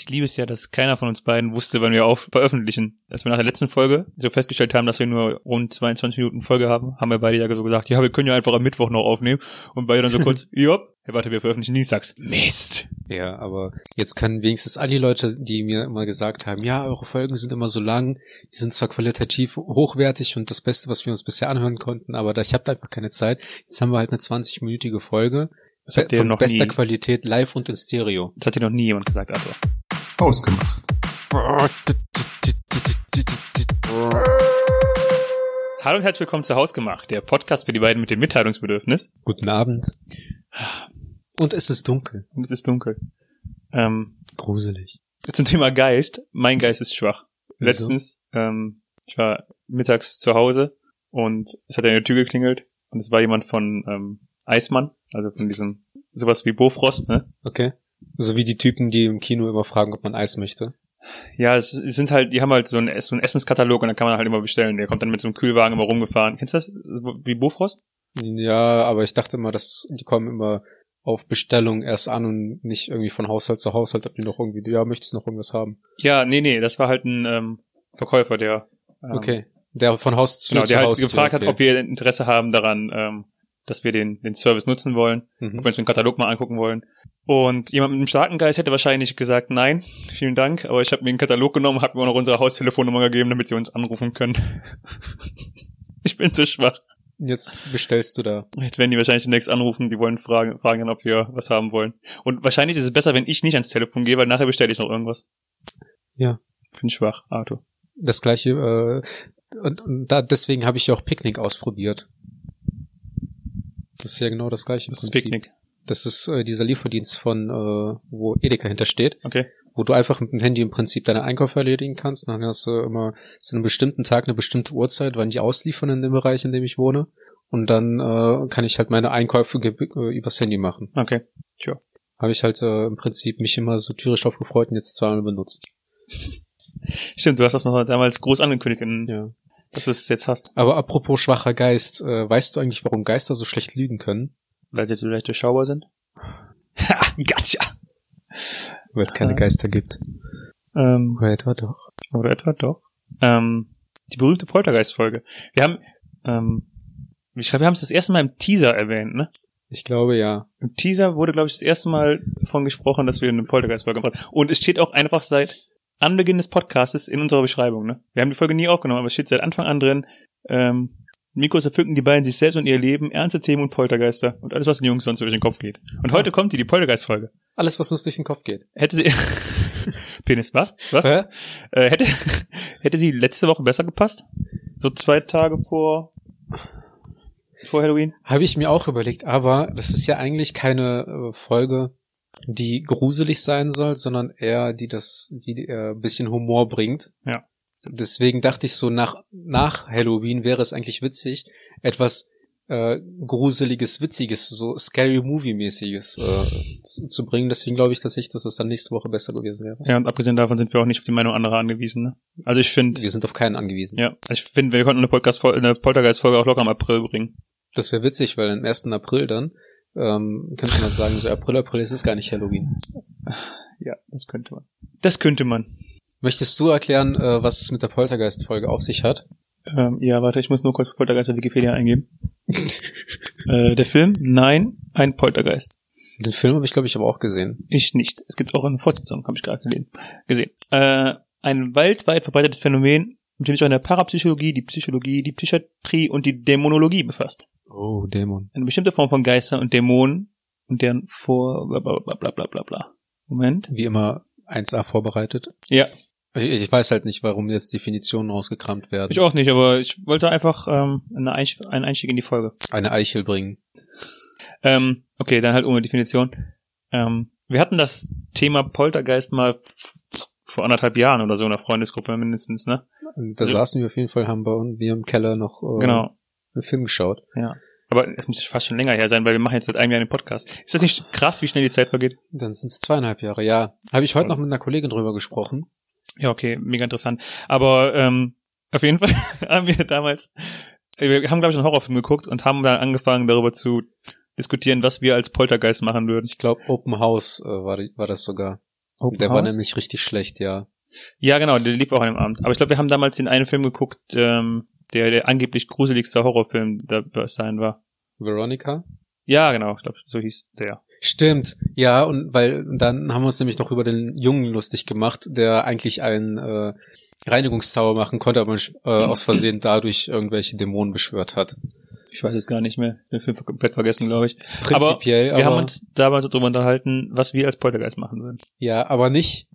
Ich liebe es ja, dass keiner von uns beiden wusste, wann wir auf veröffentlichen. Als wir nach der letzten Folge so festgestellt haben, dass wir nur rund 22 Minuten Folge haben, haben wir beide ja so gesagt, ja, wir können ja einfach am Mittwoch noch aufnehmen. Und beide dann so kurz, ja, hey, warte, wir veröffentlichen dienstags. Mist. Ja, aber jetzt können wenigstens all die Leute, die mir immer gesagt haben, ja, eure Folgen sind immer so lang, die sind zwar qualitativ hochwertig und das Beste, was wir uns bisher anhören konnten, aber da ich habe da einfach keine Zeit. Jetzt haben wir halt eine 20-minütige Folge Das hat dir von noch bester nie, Qualität live und in Stereo. das hat dir noch nie jemand gesagt, Arthur. Ausgemacht. Hallo und herzlich willkommen zu Hausgemacht, der Podcast für die beiden mit dem Mitteilungsbedürfnis. Guten Abend. Und es ist dunkel. Und es ist dunkel. Ähm, Gruselig. zum Thema Geist. Mein Geist ist schwach. Wieso? Letztens, ähm, ich war mittags zu Hause und es hat an der Tür geklingelt und es war jemand von ähm, Eismann, also von diesem sowas wie Bofrost, ne? Okay. So wie die Typen, die im Kino immer fragen, ob man Eis möchte. Ja, es, sind halt, die haben halt so einen, Ess- so einen Essenskatalog und dann kann man halt immer bestellen. Der kommt dann mit so einem Kühlwagen immer rumgefahren. Kennst du das? Wie Bofrost? Ja, aber ich dachte immer, dass die kommen immer auf Bestellung erst an und nicht irgendwie von Haushalt zu Haushalt, ob die noch irgendwie, ja, möchtest du noch irgendwas haben? Ja, nee, nee, das war halt ein ähm, Verkäufer, der ähm, Okay. Der von Haus zu genau, zu der halt Haus gefragt okay. hat, ob wir Interesse haben daran, ähm, dass wir den, den Service nutzen wollen. Mhm. ob wir uns den Katalog mal angucken wollen. Und jemand mit einem starken Geist hätte wahrscheinlich gesagt, nein, vielen Dank, aber ich habe mir den Katalog genommen, habe mir auch noch unsere Haustelefonnummer gegeben, damit sie uns anrufen können. ich bin zu schwach. Jetzt bestellst du da. Jetzt werden die wahrscheinlich demnächst anrufen, die wollen fragen, fragen ob wir was haben wollen. Und wahrscheinlich ist es besser, wenn ich nicht ans Telefon gehe, weil nachher bestelle ich noch irgendwas. Ja. Ich bin schwach, Arthur. Das gleiche, äh, und, und da, deswegen habe ich auch Picknick ausprobiert. Das ist ja genau das gleiche Das ist Prinzip. Picknick. Das ist äh, dieser Lieferdienst von, äh, wo Edeka hintersteht, Okay. wo du einfach mit dem Handy im Prinzip deine Einkäufe erledigen kannst. Dann hast du immer zu einem bestimmten Tag eine bestimmte Uhrzeit, wann die ausliefern in dem Bereich, in dem ich wohne. Und dann äh, kann ich halt meine Einkäufe äh, übers Handy machen. Okay. Habe ich halt äh, im Prinzip mich immer so tierisch drauf gefreut und jetzt zweimal benutzt. Stimmt, du hast das noch damals groß angekündigt, in, Ja. dass du es jetzt hast. Aber apropos schwacher Geist, äh, weißt du eigentlich, warum Geister so schlecht lügen können? Weil die vielleicht durchschaubar sind. Ha, gotcha. Weil es keine Ah. Geister gibt. Ähm, Oder etwa doch. Oder etwa doch. Ähm, die berühmte Poltergeist-Folge. Wir haben, ähm, ich glaube, wir haben es das erste Mal im Teaser erwähnt, ne? Ich glaube ja. Im Teaser wurde, glaube ich, das erste Mal davon gesprochen, dass wir eine Poltergeist-Folge machen. Und es steht auch einfach seit Anbeginn des Podcastes in unserer Beschreibung, ne? Wir haben die Folge nie aufgenommen, aber es steht seit Anfang an drin, ähm, Mikros erfücken die beiden sich selbst und ihr Leben, ernste Themen und Poltergeister und alles, was den Jungs sonst durch den Kopf geht. Und heute kommt die, die Poltergeist-Folge. Alles, was uns durch den Kopf geht. Hätte sie, Penis, was? Was? Hä? Äh, hätte, hätte sie letzte Woche besser gepasst? So zwei Tage vor, vor Halloween? Habe ich mir auch überlegt, aber das ist ja eigentlich keine äh, Folge, die gruselig sein soll, sondern eher die das, die äh, ein bisschen Humor bringt. Ja. Deswegen dachte ich so, nach, nach Halloween wäre es eigentlich witzig, etwas äh, gruseliges, witziges, so scary movie-mäßiges äh, zu, zu bringen. Deswegen glaube ich tatsächlich, dass es dann nächste Woche besser gewesen wäre. Ja, und abgesehen davon sind wir auch nicht auf die Meinung anderer angewiesen. Ne? Also ich finde, Wir sind auf keinen angewiesen. ja, ich finde, wir konnten eine Podcast eine Poltergeist-Folge auch locker im April bringen. Das wäre witzig, weil am 1. April dann ähm, könnte man sagen, so April, April, es ist gar nicht Halloween. Ja, das könnte man. Das könnte man. Möchtest du erklären, äh, was es mit der Poltergeist-Folge auf sich hat? Ähm, ja, warte, ich muss nur kurz Poltergeist auf Wikipedia eingeben. äh, der Film? Nein, ein Poltergeist. Den Film habe ich, glaube ich, aber auch gesehen. Ich nicht. Es gibt auch eine Fortsetzung, habe ich gerade gesehen. Äh, ein weltweit verbreitetes Phänomen, mit dem sich auch in der Parapsychologie, die Psychologie, die Psychiatrie und die Dämonologie befasst. Oh, Dämon. Eine bestimmte Form von Geistern und Dämonen und deren vor bla bla bla bla bla bla bla. Moment. Wie immer 1a vorbereitet. Ja, Ich, ich weiß halt nicht, warum jetzt Definitionen rausgekramt werden. ich auch nicht, aber ich wollte einfach ähm, eine Einsch einen Einstieg in die Folge. Eine Eichel bringen. Ähm, okay, dann halt ohne Definition. Ähm, wir hatten das Thema Poltergeist mal vor anderthalb Jahren oder so in der Freundesgruppe mindestens, ne? Da Also- saßen wir auf jeden Fall, haben bei uns wir im Keller noch äh, Genau. einen Film geschaut. Ja. Aber es muss fast schon länger her sein, weil wir machen jetzt seit einem Jahr den Podcast. Ist das nicht krass, wie schnell die Zeit vergeht? Dann sind es zweieinhalb Jahre. Ja, habe ich heute noch mit einer Kollegin drüber gesprochen. Ja, okay, mega interessant. Aber ähm, auf jeden Fall haben wir damals, äh, wir haben glaube ich einen Horrorfilm geguckt und haben dann angefangen darüber zu diskutieren, was wir als Poltergeist machen würden. Ich glaube, Open House äh, war, war das sogar. Open Der war House? nämlich richtig schlecht, ja. Ja, genau, der lief auch an dem Abend. Aber ich glaube, wir haben damals den einen Film geguckt, ähm, der der angeblich gruseligste Horrorfilm der bis dahin war. Veronica? Ja, genau, ich glaube, so hieß der. Stimmt, ja, und weil und dann haben wir uns nämlich noch über den Jungen lustig gemacht, der eigentlich einen äh, Reinigungstower machen konnte, aber äh, aus Versehen dadurch irgendwelche Dämonen beschwört hat. Ich weiß es gar nicht mehr. Den Film komplett vergessen, glaube ich. Prinzipiell, wir aber, haben uns damals darüber unterhalten, was wir als Poltergeist machen würden. ja, aber nicht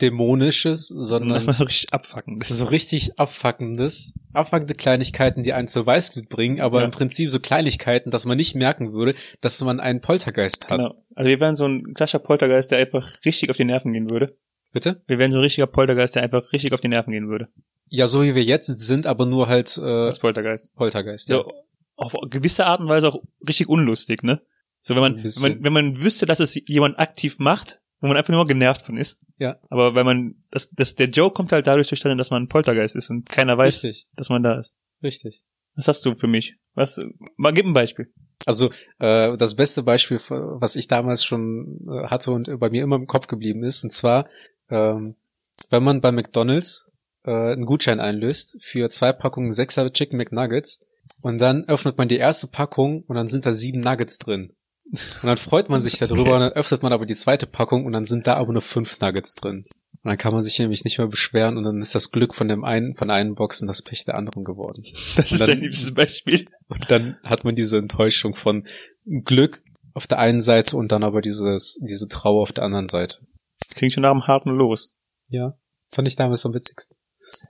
dämonisches, sondern so richtig abfucken. Das so richtig abfuckendes, abfuckende Kleinigkeiten, die einen zur Weißglut bringen, aber Ja. im Prinzip so Kleinigkeiten, dass man nicht merken würde, dass man einen Poltergeist hat. genau. Also wir wären so ein klassischer Poltergeist, der einfach richtig auf die Nerven gehen würde. Bitte? Wir wären so ein richtiger Poltergeist, der einfach richtig auf die Nerven gehen würde. Ja, so wie wir jetzt sind, aber nur halt äh, Als Poltergeist. Poltergeist. Ja. So, auf gewisse Art und Weise auch richtig unlustig, ne? So, wenn man, wenn man, wenn man wüsste, dass es jemand aktiv macht, wo man einfach nur genervt von ist. Ja. Aber wenn man, das, das, der Joke kommt halt dadurch zustande, dass man ein Poltergeist ist und keiner weiß, Richtig, dass man da ist. richtig. Was hast du für mich? Was, mal gib ein Beispiel. Also äh, das beste Beispiel, was ich damals schon äh, hatte und bei mir immer im Kopf geblieben ist, und zwar, ähm, wenn man bei McDonald's äh, einen Gutschein einlöst für zwei Packungen Sechser Chicken McNuggets und dann öffnet man die erste Packung und dann sind da sieben Nuggets drin. Und dann freut man sich darüber und dann öffnet man aber die zweite Packung und dann sind da aber nur fünf Nuggets drin. Und dann kann man sich nämlich nicht mehr beschweren und dann ist das Glück von dem einen, von einem Boxen das Pech der anderen geworden. Das ist dann- dein liebstes Beispiel. Und dann hat man diese Enttäuschung von Glück auf der einen Seite und dann aber dieses, diese Trauer auf der anderen Seite. Klingt schon nach einem harten Los. Ja. Fand ich damals am witzigsten.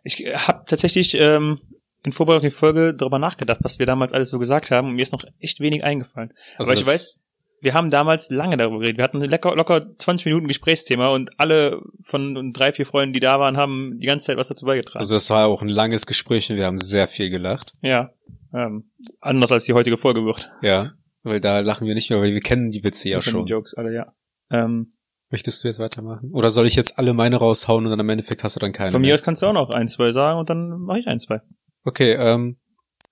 Ich habe tatsächlich ähm, in Vorbereitung auf die Folge darüber nachgedacht, was wir damals alles so gesagt haben und mir ist noch echt wenig eingefallen. Also Aber ich weiß, wir haben damals lange darüber geredet. Wir hatten locker, locker 20 Minuten Gesprächsthema und alle von drei, vier Freunden, die da waren, haben die ganze Zeit was dazu beigetragen. Also das war auch ein langes Gespräch und wir haben sehr viel gelacht. ja. Ähm, anders als die heutige Folge wird. Ja. Weil da lachen wir nicht mehr, weil wir kennen die Witze ja schon. Die Jokes alle, ja. Ähm, Möchtest du jetzt weitermachen? Oder soll ich jetzt alle meine raushauen und dann im Endeffekt hast du dann keine von mir aus kannst du auch noch ein, zwei sagen und dann mache ich ein, zwei. Okay, ähm,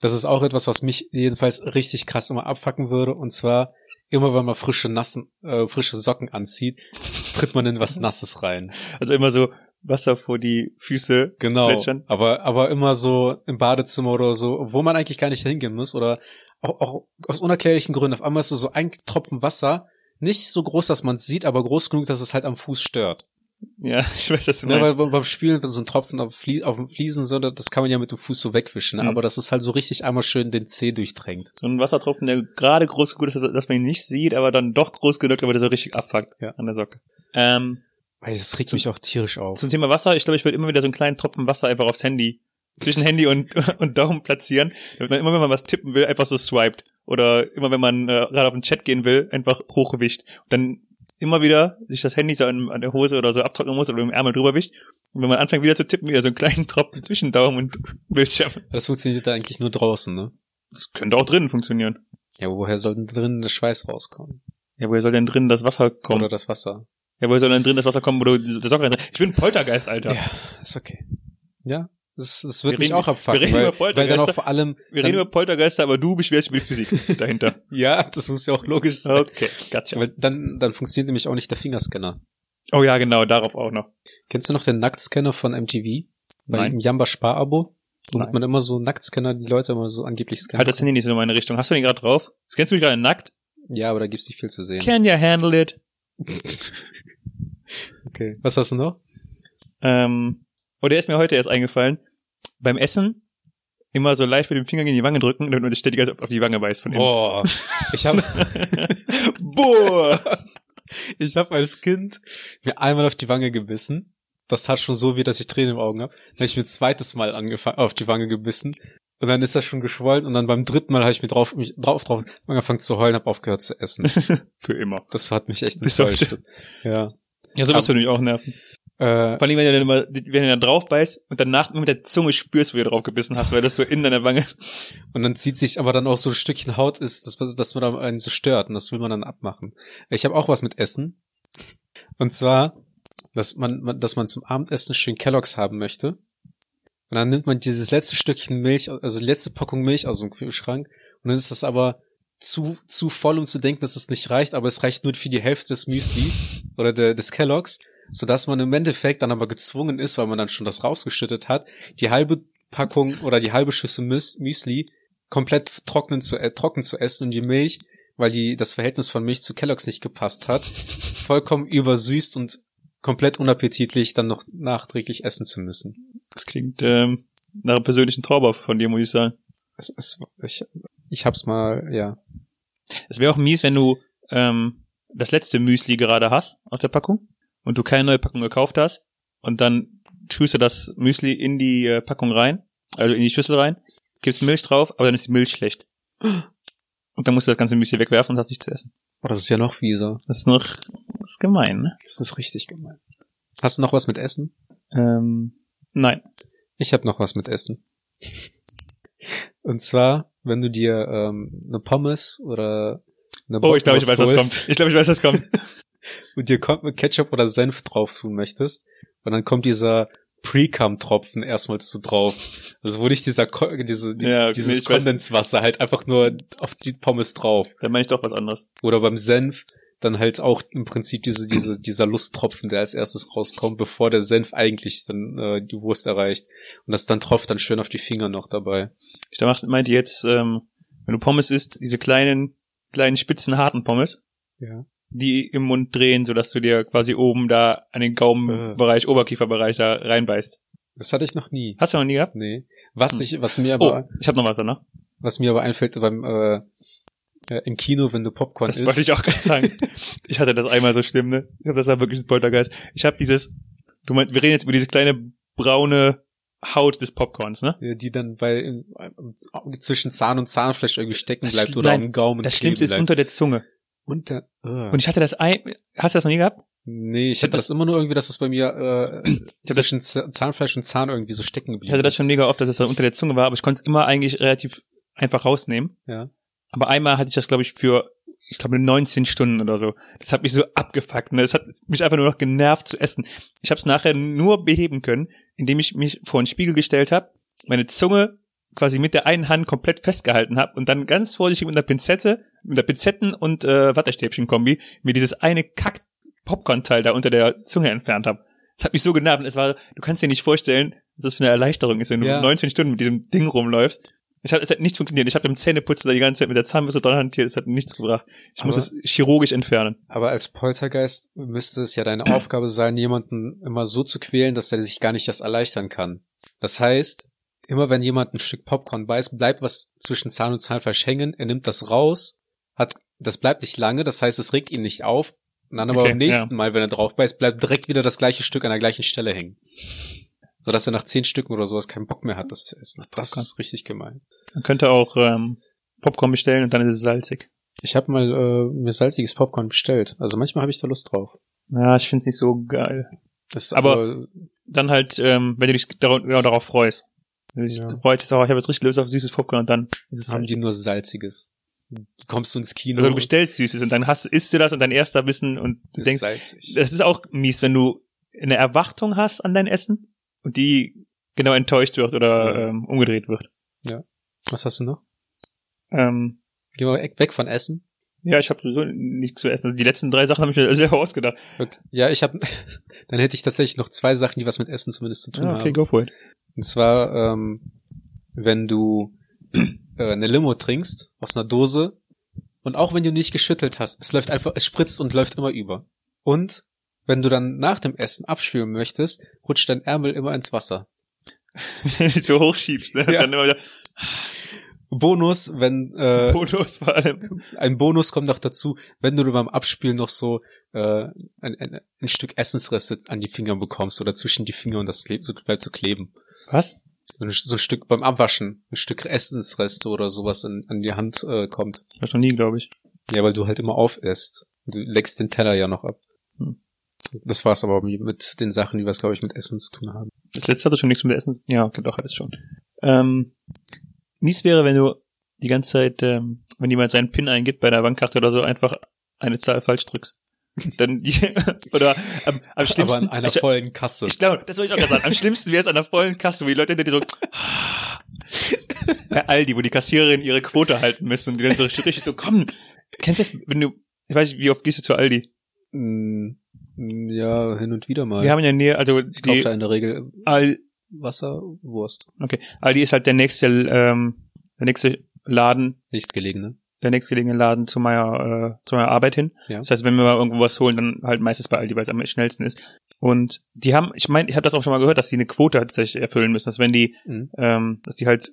das ist auch etwas, was mich jedenfalls richtig krass immer abfacken würde. Und zwar, immer wenn man frische Nassen, äh, frische Socken anzieht, tritt man in was Nasses rein. Also immer so Wasser vor die Füße Genau. plätschern. Aber, aber immer so im Badezimmer oder so, wo man eigentlich gar nicht hingehen muss oder auch, auch aus unerklärlichen Gründen. Auf einmal ist so ein Tropfen Wasser, nicht so groß, dass man es sieht, aber groß genug, dass es halt am Fuß stört. Ja, ich weiß, dass du Ne, weil beim- Spülen, wenn so ein Tropfen auf, Flie auf dem Fliesen, so, das kann man ja mit dem Fuß so wegwischen? Mhm. aber das ist halt so richtig einmal schön den Zeh durchdrängt. So ein Wassertropfen, der gerade groß genug ist, dass man ihn nicht sieht, aber dann doch groß genug, damit er so richtig abfuckt Ja. an der Socke. Ähm, Weil das regt mich auch tierisch auf. zum Thema Wasser, ich glaube, ich würde immer wieder so einen kleinen Tropfen Wasser einfach aufs Handy, zwischen Handy und, und Daumen platzieren, damit man immer, wenn man was tippen will, einfach so swiped. Oder immer, wenn man äh, gerade auf den Chat gehen will, einfach hochgewischt. Und dann immer wieder sich das Handy so an, an der Hose oder so abtrocknen muss oder im Ärmel drüber wischt. Und wenn man anfängt wieder zu tippen, wieder so einen kleinen Tropfen zwischen Daumen und Bildschirm. Das funktioniert da eigentlich nur draußen, ne? Das könnte auch drinnen funktionieren. Ja, woher soll denn drinnen der Schweiß rauskommen? Ja, woher soll denn drin das Wasser kommen? Oder das Wasser? Ja, woher soll denn drin das Wasser kommen, wo du der Socke rein Ich bin ein Poltergeist, Alter. Ja, ist okay. Ja, das, das wird Wir mich reden- auch abfucken, wir reden weil, über weil dann Poltergeister. auch vor allem, Wir reden über Poltergeister, aber du beschwerst über die Physik dahinter. ja, das muss ja auch logisch sein. Okay, gotcha. Aber dann, dann funktioniert nämlich auch nicht der Fingerscanner. Oh ja, genau, darauf auch noch. Kennst du noch den Nacktscanner von MTV? Bei Nein. dem Jamba Spar-Abo? Womit man immer so Nacktscanner, die Leute immer so angeblich scannen. Halt das Handy nicht so in meine Richtung. Hast du den gerade drauf? Scannst du mich gerade nackt? Ja, aber da gibt's nicht viel zu sehen. Can you handle it? Okay. Was hast du noch? Ähm, oh, der ist mir heute erst eingefallen. Beim Essen immer so leicht mit dem Finger gegen die Wange drücken, damit man sich ständig auf die Wange beißt von innen. Boah. Ich habe Boah! ich hab als Kind mir einmal auf die Wange gebissen. Das tat schon so weh, dass ich Tränen im Augen habe. Dann habe ich mir ein zweites Mal angefangen, auf die Wange gebissen. Und dann ist das schon geschwollen. Und dann beim dritten Mal habe ich mir drauf, mich drauf, drauf angefangen zu heulen, habe aufgehört zu essen. Für immer. Das hat mich echt enttäuscht. Ja. Ja, sowas würde mich auch nerven. Äh, Vor allem, wenn du dann immer, wenn du dann drauf beißt und danach mit der Zunge spürst, wie du drauf gebissen hast, weil das so in deiner Wange. und dann zieht sich aber dann auch so ein Stückchen Haut ist, das, was man da einen so stört. Und das will man dann abmachen. Ich habe auch was mit Essen. Und zwar, dass man, dass man zum Abendessen schön Kelloggs haben möchte. Und dann nimmt man dieses letzte Stückchen Milch, also die letzte Packung Milch aus dem Kühlschrank. Und dann ist das aber zu, zu voll, um zu denken, dass es nicht reicht, aber es reicht nur für die Hälfte des Müsli oder de, des Kelloggs, sodass man im Endeffekt dann aber gezwungen ist, weil man dann schon das rausgeschüttet hat, die halbe Packung oder die halbe Schüssel Müs Müsli komplett trocknen zu, äh, trocken zu essen und die Milch, weil die, das Verhältnis von Milch zu Kelloggs nicht gepasst hat, vollkommen übersüßt und komplett unappetitlich dann noch nachträglich essen zu müssen. Das klingt ähm, nach einem persönlichen Traum von dir, muss ich sagen. Es, es, ich, ich hab's mal, ja. Es wäre auch mies, wenn du ähm, das letzte Müsli gerade hast aus der Packung und du keine neue Packung gekauft hast und dann tust du das Müsli in die äh, Packung rein, also in die Schüssel rein, gibst Milch drauf, aber dann ist die Milch schlecht. Und dann musst du das ganze Müsli wegwerfen und hast nichts zu essen. Oh, das ist ja noch fieser. Das ist noch, das ist gemein, ne? Das ist richtig gemein. Hast du noch was mit Essen? Ähm, nein. Ich habe noch was mit Essen. Und zwar, wenn du dir ähm, eine Pommes oder eine Oh, ich glaube, ich weiß, was kommt. Ich glaube, ich weiß, was kommt. Und dir kommt mit Ketchup oder Senf drauf tun möchtest und dann kommt dieser Pre-Cum-Tropfen erstmal so drauf. Also wo nicht dieser Ko diese, die, Ja, okay, dieses. Kondenswasser halt einfach nur auf die Pommes drauf. Dann meine ich doch was anderes. Oder beim Senf dann halt auch im Prinzip diese, diese, dieser Lusttropfen, der als erstes rauskommt, bevor der Senf eigentlich dann äh, die Wurst erreicht. Und das dann tropft dann schön auf die Finger noch dabei. Ich dachte, meinte jetzt, ähm, wenn du Pommes isst, diese kleinen, kleinen spitzen, harten Pommes, Ja. Die im Mund drehen, sodass du dir quasi oben da an den Gaumenbereich, Oberkieferbereich da reinbeißt. Das hatte ich noch nie. Hast du noch nie gehabt? Nee. Was Hm. ich, was mir Oh, aber, ich habe noch was danach. was mir aber einfällt beim, äh, äh, im Kino, wenn du Popcorn Das isst. wollte ich auch gerade sagen. ich hatte das einmal so schlimm, ne? Ich hab das war wirklich ein Poltergeist. Ich habe dieses, du meinst, wir reden jetzt über diese kleine braune Haut des Popcorns, ne? Ja, die dann bei im, zwischen Zahn und Zahnfleisch irgendwie stecken Das bleibt oder am Gaumen Das Schlimmste ist unter der Zunge. Unter uh. Und ich hatte das ein, hast du das noch nie gehabt? nee, ich ich hatte hab das immer nur irgendwie, dass das bei mir äh, das- zwischen Zahnfleisch und Zahn irgendwie so stecken Ich geblieben hatte das ist. schon mega oft, dass es das unter der Zunge war, aber ich konnte es immer eigentlich relativ einfach rausnehmen. Ja. Aber einmal hatte ich das, glaube ich, für, ich glaube, 19 Stunden oder so. Das hat mich so abgefuckt. Ne? Das hat mich einfach nur noch genervt zu essen. Ich habe es nachher nur beheben können, indem ich mich vor einen Spiegel gestellt habe, meine Zunge quasi mit der einen Hand komplett festgehalten habe und dann ganz vorsichtig mit einer Pinzette, mit der Pinzetten- und äh, Wattestäbchen-Kombi mir dieses eine Kack Popcorn-Teil da unter der Zunge entfernt habe. Das hat mich so genervt. und Es war, du kannst dir nicht vorstellen, was das für eine Erleichterung ist, wenn du Ja. 19 Stunden mit diesem Ding rumläufst. Ich hab, es hat nicht funktioniert. Ich habe im Zähneputzen da die ganze Zeit mit der Zahnbürste dran hantiert. Es hat nichts gebracht. Ich muss Aber- es chirurgisch entfernen. Aber als Poltergeist müsste es ja deine Aufgabe sein, jemanden immer so zu quälen, dass er sich gar nicht das erleichtern kann. Das heißt, immer wenn jemand ein Stück Popcorn beißt, bleibt was zwischen Zahn und Zahnfleisch hängen, er nimmt das raus, hat, das bleibt nicht lange, das heißt, es regt ihn nicht auf, und dann aber Okay, beim nächsten Mal, wenn er drauf beißt, bleibt direkt wieder das gleiche Stück an der gleichen Stelle hängen. Sodass er nach zehn Stücken oder sowas keinen Bock mehr hat, das zu essen. Das Popcorn. ist richtig gemein. Man könnte auch ähm, Popcorn bestellen und dann ist es salzig. Ich habe mal äh, mir salziges Popcorn bestellt. Also manchmal habe ich da Lust drauf. Ja, ich finde es nicht so geil. Das ist Aber- aber Dann halt, ähm, wenn du dich darauf freust. Dich Ja. freust, oh, ich habe jetzt richtig Lust auf süßes Popcorn und dann ist es haben salzig. die nur salziges. Kommst du ins Kino? Oder du bestellst Süßes und dann hast, isst du das und dein erster Wissen und du denkst, salzig. das ist auch mies, wenn du eine Erwartung hast an dein Essen und die genau enttäuscht wird oder Ja. ähm, umgedreht wird. Was hast du noch? Ähm, Geh mal weg weg von Essen. Ja, ich habe so nichts zu essen. Also die letzten drei Sachen habe ich mir selber ausgedacht. Okay. Ja, ich habe. Dann hätte ich tatsächlich noch zwei Sachen, die was mit Essen zumindest zu tun Ja, okay, haben. go for it. Und zwar, ähm, wenn du äh, eine Limo trinkst aus einer Dose und auch wenn du nicht geschüttelt hast, es läuft einfach, es spritzt und läuft immer über. Und wenn du dann nach dem Essen abspülen möchtest, rutscht dein Ärmel immer ins Wasser. Wenn du dich so hochschiebst, ne? Ja. Dann immer wieder Bonus, wenn äh, Bonus vor allem. ein Bonus kommt noch dazu, wenn du beim Abspülen noch so äh, ein, ein, ein Stück Essensreste an die Finger bekommst oder zwischen die Finger und das klebt, so, bleibt so kleben. Was? So ein, Stück beim Abwaschen, ein Stück Essensreste oder sowas in, an die Hand äh, kommt. Das noch nie, glaube ich. Ja, weil du halt immer aufisst. Du leckst den Teller ja noch ab. Hm. Das war's aber mit den Sachen, die was, glaube ich, mit Essen zu tun haben. Das letzte hatte schon nichts mit Essen. Ja, okay, doch, hat es schon. Ähm, mies wäre, wenn du die ganze Zeit, ähm, wenn jemand seinen PIN eingibt bei einer Bankkarte oder so, einfach eine Zahl falsch drückst. Dann die, oder am, am schlimmsten. aber an einer vollen Kasse. ich glaube, das wollte ich auch gerade sagen. Am schlimmsten wäre es an der vollen Kasse, wo die Leute hinter dir so, bei Aldi, wo die Kassiererin ihre Quote halten müssen und die dann so richtig so, komm, kennst du das, wenn du, ich weiß nicht, wie oft gehst du zu Aldi? Mm, mm, Ja, hin und wieder mal. Wir haben in der Nähe, also ich kaufe die, da in der Regel Al, Wasser, Wurst. okay, Aldi ist halt der nächste, ähm, der nächste Laden, Nichts gelegene. der nächstgelegene Laden zu meiner, äh, zu meiner Arbeit hin. Ja. Das heißt, wenn wir mal irgendwo was holen, dann halt meistens bei Aldi, weil es am schnellsten ist. Und die haben, ich meine, ich habe das auch schon mal gehört, dass die eine Quote tatsächlich erfüllen müssen, dass wenn die, Mhm. ähm, dass die halt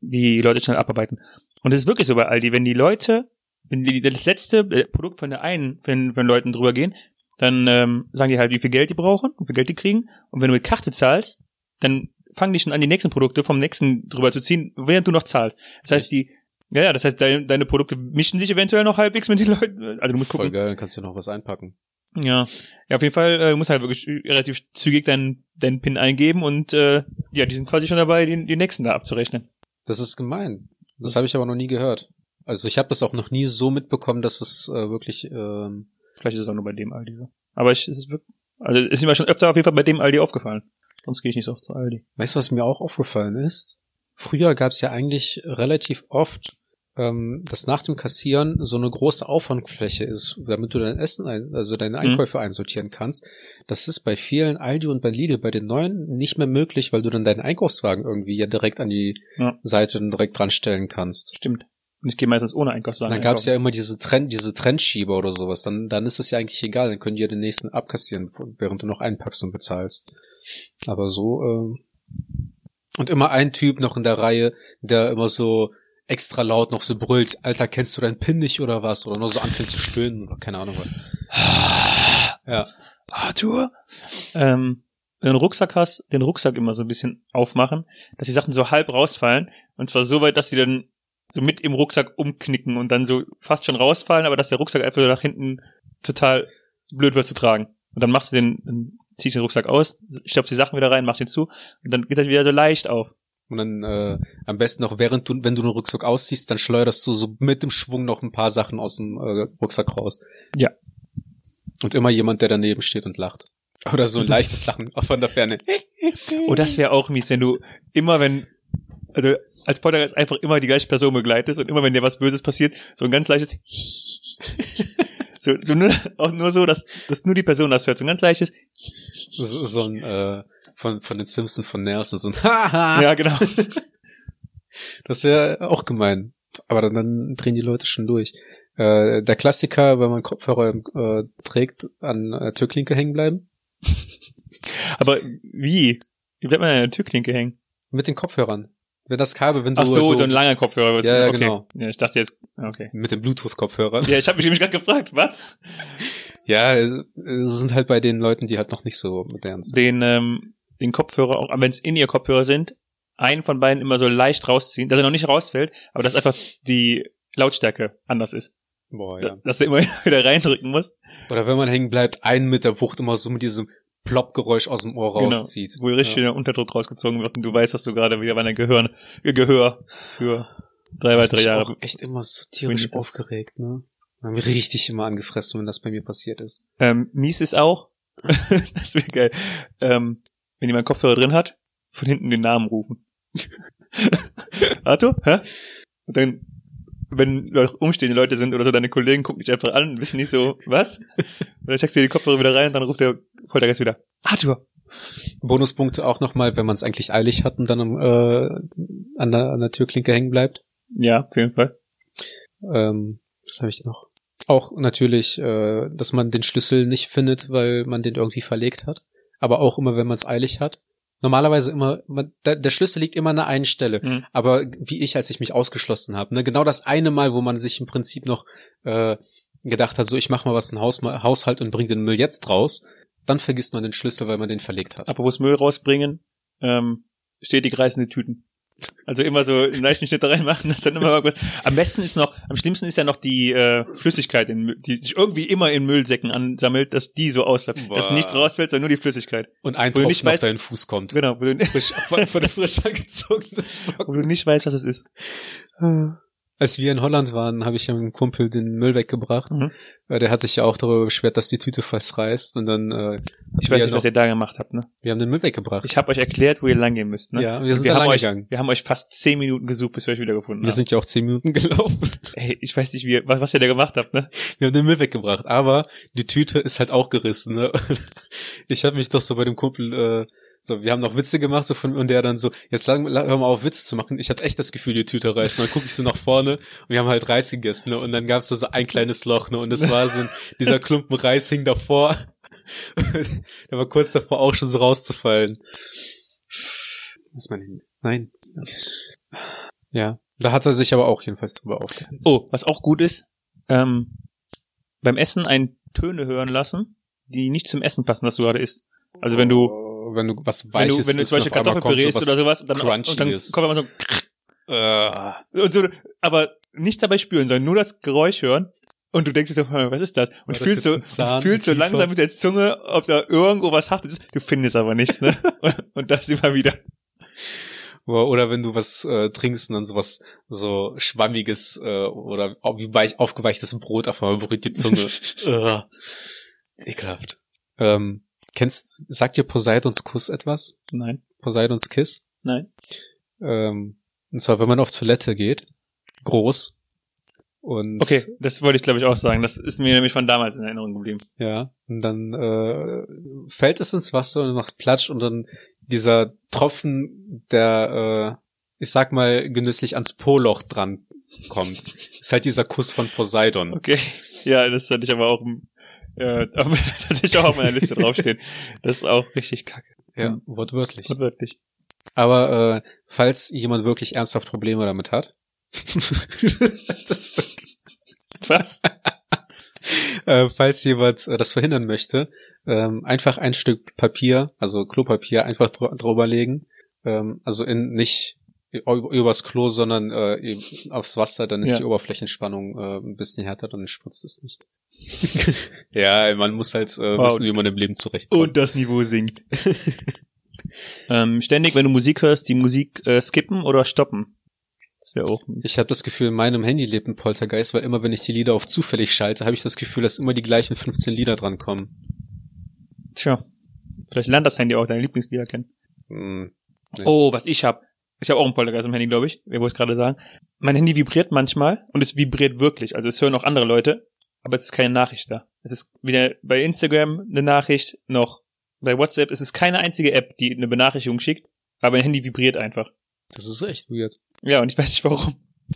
die Leute schnell abarbeiten. Und es ist wirklich so bei Aldi, wenn die Leute, wenn die das letzte äh, Produkt von der einen, wenn, wenn Leuten drüber gehen, dann ähm, sagen die halt, wie viel Geld die brauchen, wie viel Geld die kriegen. Und wenn du mit Karte zahlst, dann fangen die schon an, die nächsten Produkte vom nächsten drüber zu ziehen, während du noch zahlst. Das heißt, die, ja, ja, das heißt, deine, deine Produkte mischen sich eventuell noch halbwegs mit den Leuten. Also du musst Voll gucken. geil, dann kannst du noch was einpacken. Ja. Ja, auf jeden Fall, äh, du musst halt wirklich relativ zügig deinen, deinen PIN eingeben und äh, ja, die sind quasi schon dabei, die, die nächsten da abzurechnen. Das ist gemein. Das, Das- habe ich aber noch nie gehört. Also ich habe das auch noch nie so mitbekommen, dass es äh, wirklich ähm, Vielleicht ist es auch nur bei dem Aldi so. Aber ich, es ist wirklich, also es ist mir schon öfter auf jeden Fall bei dem Aldi aufgefallen. Sonst gehe ich nicht so oft zu Aldi. Weißt du, was mir auch aufgefallen ist? Früher gab es ja eigentlich relativ oft, ähm, dass nach dem Kassieren so eine große Auffangfläche ist, damit du dein Essen, ein, also deine Einkäufe einsortieren kannst. Das ist bei vielen Aldi und bei Lidl, bei den neuen nicht mehr möglich, weil du dann deinen Einkaufswagen irgendwie ja direkt an die Ja. Seite dann direkt dran stellen kannst. Stimmt. Und ich gehe meistens ohne Einkaufswagen. Dann gab es ja immer diese Trend, diese Trendschieber oder sowas. Dann, dann ist es ja eigentlich egal. Dann können die ja den nächsten abkassieren, während du noch einpackst und bezahlst. Aber so, ähm, und immer ein Typ noch in der Reihe, der immer so extra laut noch so brüllt, Alter, kennst du deinen PIN nicht oder was? Oder nur so anfängt zu stöhnen oder keine Ahnung was. Ja. Arthur. Ähm, wenn du einen Rucksack hast, den Rucksack immer so ein bisschen aufmachen, dass die Sachen so halb rausfallen. Und zwar so weit, dass die dann so mit im Rucksack umknicken und dann so fast schon rausfallen, aber dass der Rucksack einfach so nach hinten total blöd wird zu tragen. Und dann machst du den, dann ziehst du den Rucksack aus, stopfst die Sachen wieder rein, machst ihn zu und dann geht er wieder so leicht auf. Und dann äh, am besten noch, während du, wenn du den Rucksack ausziehst, dann schleuderst du so mit dem Schwung noch ein paar Sachen aus dem äh, Rucksack raus. Ja. Und immer jemand, der daneben steht und lacht. Oder so ein leichtes Lachen, auch von der Ferne. Oh, das wäre auch mies, wenn du immer, wenn, also als Poltergeist einfach immer die gleiche Person begleitest und immer, wenn dir was Böses passiert, so ein ganz leichtes so, so nur, auch nur so, dass, dass nur die Person das hört, so ein ganz leichtes So, so ein äh, von, von den Simpsons von Nelson, so ein. Ja, genau. Das wäre auch gemein. Aber dann, dann drehen die Leute schon durch. Äh, der Klassiker, wenn man Kopfhörer äh, trägt, an äh, Türklinke hängen bleiben. Aber wie? Wie bleibt man an der Türklinke hängen? Mit den Kopfhörern. Wenn das Kabel, wenn du Ach so, so, ein langer Kopfhörer. was- Ja, ja, okay. genau. Ja, ich dachte jetzt, okay. mit dem Bluetooth-Kopfhörer. Ja, ich habe mich nämlich gerade gefragt, was? Ja, es sind halt bei den Leuten, die halt noch nicht so modern sind. Den, ähm, den Kopfhörer, auch wenn es in ihr Kopfhörer sind, einen von beiden immer so leicht rausziehen, dass er noch nicht rausfällt, aber dass einfach die Lautstärke anders ist. Boah, ja. Dass du immer wieder reindrücken musst. Oder wenn man hängen bleibt, einen mit der Wucht immer so mit diesem Plopp-Geräusch aus dem Ohr Genau. rauszieht. Wo richtig ja. der Unterdruck rausgezogen wird und du weißt, dass du gerade wieder bei deinem Gehör, Gehör für drei weitere ich Jahre. auch echt immer so tierisch aufgeregt, ne? Bin ich richtig immer angefressen, wenn das bei mir passiert ist. Ähm, mies ist auch, das wäre geil, ähm, wenn jemand Kopfhörer drin hat, von hinten den Namen rufen. Arthur, hä? Und dann, wenn umstehende Leute sind oder so, deine Kollegen gucken dich einfach an und wissen nicht so, was? Und dann checkst du dir die Kopfhörer wieder rein und dann ruft der Poltergeist wieder, Arthur. Bonuspunkte auch nochmal, wenn man es eigentlich eilig hat und dann äh, an, der, an der Türklinke hängen bleibt. Ja, auf jeden Fall. Ähm, was habe ich noch? Auch natürlich, äh, dass man den Schlüssel nicht findet, weil man den irgendwie verlegt hat. Aber auch immer, wenn man es eilig hat. Normalerweise immer, man, der, der Schlüssel liegt immer an der einen Stelle. Mhm. Aber wie ich, als ich mich ausgeschlossen habe, ne, genau das eine Mal, wo man sich im Prinzip noch äh, gedacht hat, so ich mache mal was in Haus, Haushalt und bring den Müll jetzt raus, dann vergisst man den Schlüssel, weil man den verlegt hat. Apropos Müll rausbringen, ähm, stetig reißende Tüten. Also immer so einen leichten Schnitt da reinmachen, das dann immer mal Am besten ist noch, am schlimmsten ist ja noch die äh, Flüssigkeit, in, die sich irgendwie immer in Müllsäcken ansammelt, dass die so ausläuft. Dass Boah. nichts rausfällt, sondern nur die Flüssigkeit. Und ein Wo du nicht Tropfen auf weißt- deinen Fuß kommt. Genau, wo du, Frisch, von, von der frisch angezogenen Socken. wo du nicht weißt, was es ist. als wir in Holland waren, habe ich einem Kumpel den Müll weggebracht. Mhm. Der hat sich ja auch darüber beschwert, dass die Tüte fast reißt. Und dann, äh, Ich wir weiß nicht, noch- was ihr da gemacht habt, ne? wir haben den Müll weggebracht. Ich habe euch erklärt, wo ihr lang gehen müsst, ne? Ja, wir sind wir da haben euch, gegangen. Wir haben euch fast zehn Minuten gesucht, bis wir euch wiedergefunden Wir haben. sind ja auch zehn Minuten gelaufen. Ey, ich weiß nicht, wie, was, was ihr da gemacht habt, ne? Wir haben den Müll weggebracht. Aber die Tüte ist halt auch gerissen. Ne? Ich habe mich doch so bei dem Kumpel, äh, so, wir haben noch Witze gemacht, so von, und der dann so, jetzt lang, hör mal auf, Witze zu machen. Ich hatte echt das Gefühl, die Tüte reißt. Und dann gucke ich so nach vorne und wir haben halt Reis gegessen, ne? Und dann gab's da so ein kleines Loch, ne? Und es war so ein, dieser Klumpen Reis hing davor. der war kurz davor auch schon so rauszufallen. Was ist mein Handy? Nein. Ja. Da hat er sich aber auch jedenfalls drüber aufgehört. Oh, was auch gut ist, ähm, beim Essen ein Töne hören lassen, die nicht zum Essen passen, das du gerade isst. Also wenn du, Oh, wenn du was wenn du, Weiches wenn du zum Beispiel Kartoffelpüree isst oder sowas, und dann, und dann ist. kommt immer so, Äh, und so, aber nicht dabei spüren, sondern nur das Geräusch hören. Und du denkst dir so, was ist das? Und das fühlst so, und fühlst so langsam mit der Zunge, ob da irgendwo was hart ist. Du findest aber nichts, ne? und, das immer wieder. Oder wenn du was äh, trinkst und dann sowas so schwammiges äh, oder wie weich, aufgeweichtes Brot auf einmal berührt die Zunge. ekelhaft. Ähm, kennst, sagt dir Poseidons Kuss etwas? Nein, Poseidons Kiss? nein. Ähm, und zwar, wenn man auf Toilette geht, groß. Und Okay, das wollte ich glaube ich auch sagen. Das ist mir nämlich von damals in Erinnerung geblieben. Ja, und dann äh, fällt es ins Wasser und macht Platsch und dann dieser Tropfen, der, äh, ich sag mal, genüsslich ans Po-Loch dran kommt. Ist halt dieser Kuss von Poseidon. Okay, ja, das hatte ich aber auch, im- äh, aber das ich auch auf meiner Liste draufstehen. Das ist auch richtig kacke. Ja, wortwörtlich. Wortwörtlich. Aber äh, falls jemand wirklich ernsthaft Probleme damit hat, das, Was? äh, falls jemand äh, das verhindern möchte, ähm, einfach ein Stück Papier, also Klopapier, einfach dr drüber legen. Ähm, also in nicht übers Klo, sondern äh, aufs Wasser, dann ist Ja. die Oberflächenspannung äh, ein bisschen härter, dann spritzt es nicht. ja, man muss halt äh, Wow. wissen, wie man im Leben zurechtkommt. Und das Niveau sinkt. ähm, ständig, wenn du Musik hörst, die Musik äh, skippen oder stoppen. Das wäre auch mies. Ich habe das Gefühl, in meinem Handy lebt ein Poltergeist, weil immer wenn ich die Lieder auf zufällig schalte, habe ich das Gefühl, dass immer die gleichen 15 Lieder drankommen. Tja. Vielleicht lernt das Handy auch deine Lieblingslieder kennen. Hm. Nee. Oh, was ich hab. Ich habe auch einen Poltergeist im Handy, glaube ich. Ich wollte es gerade sagen. Mein Handy vibriert manchmal und es vibriert wirklich. Also es hören auch andere Leute, aber es ist keine Nachricht da. Es ist weder bei Instagram eine Nachricht, noch bei WhatsApp. Es ist keine einzige App, die eine Benachrichtigung schickt, aber mein Handy vibriert einfach. Das ist echt weird. Ja, und ich weiß nicht warum.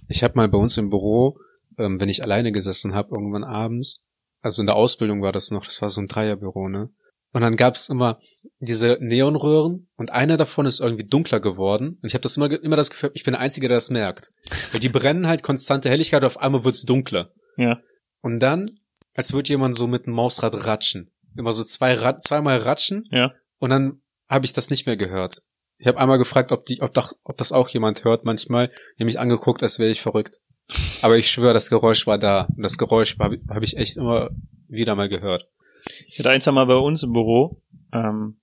Ich habe mal bei uns im Büro, ähm, wenn ich alleine gesessen habe, irgendwann abends, also in der Ausbildung war das noch, das war so ein Dreierbüro, ne? Und dann gab's immer diese Neonröhren und eine davon ist irgendwie dunkler geworden. Und ich habe das immer, immer das Gefühl, ich bin der Einzige, der das merkt. Weil die brennen halt konstante Helligkeit, auf einmal wird's dunkler. Ja. Und dann, als würde jemand so mit einem Mausrad ratschen. Immer so zwei zweimal ratschen Ja. und dann habe ich das nicht mehr gehört. Ich habe einmal gefragt, ob, die, ob, das, ob das auch jemand hört manchmal. Die haben mich angeguckt, als wäre ich verrückt. Aber ich schwöre, das Geräusch war da. Und das Geräusch habe hab ich echt immer wieder mal gehört. Ich hatte eins mal bei uns im Büro. Ähm,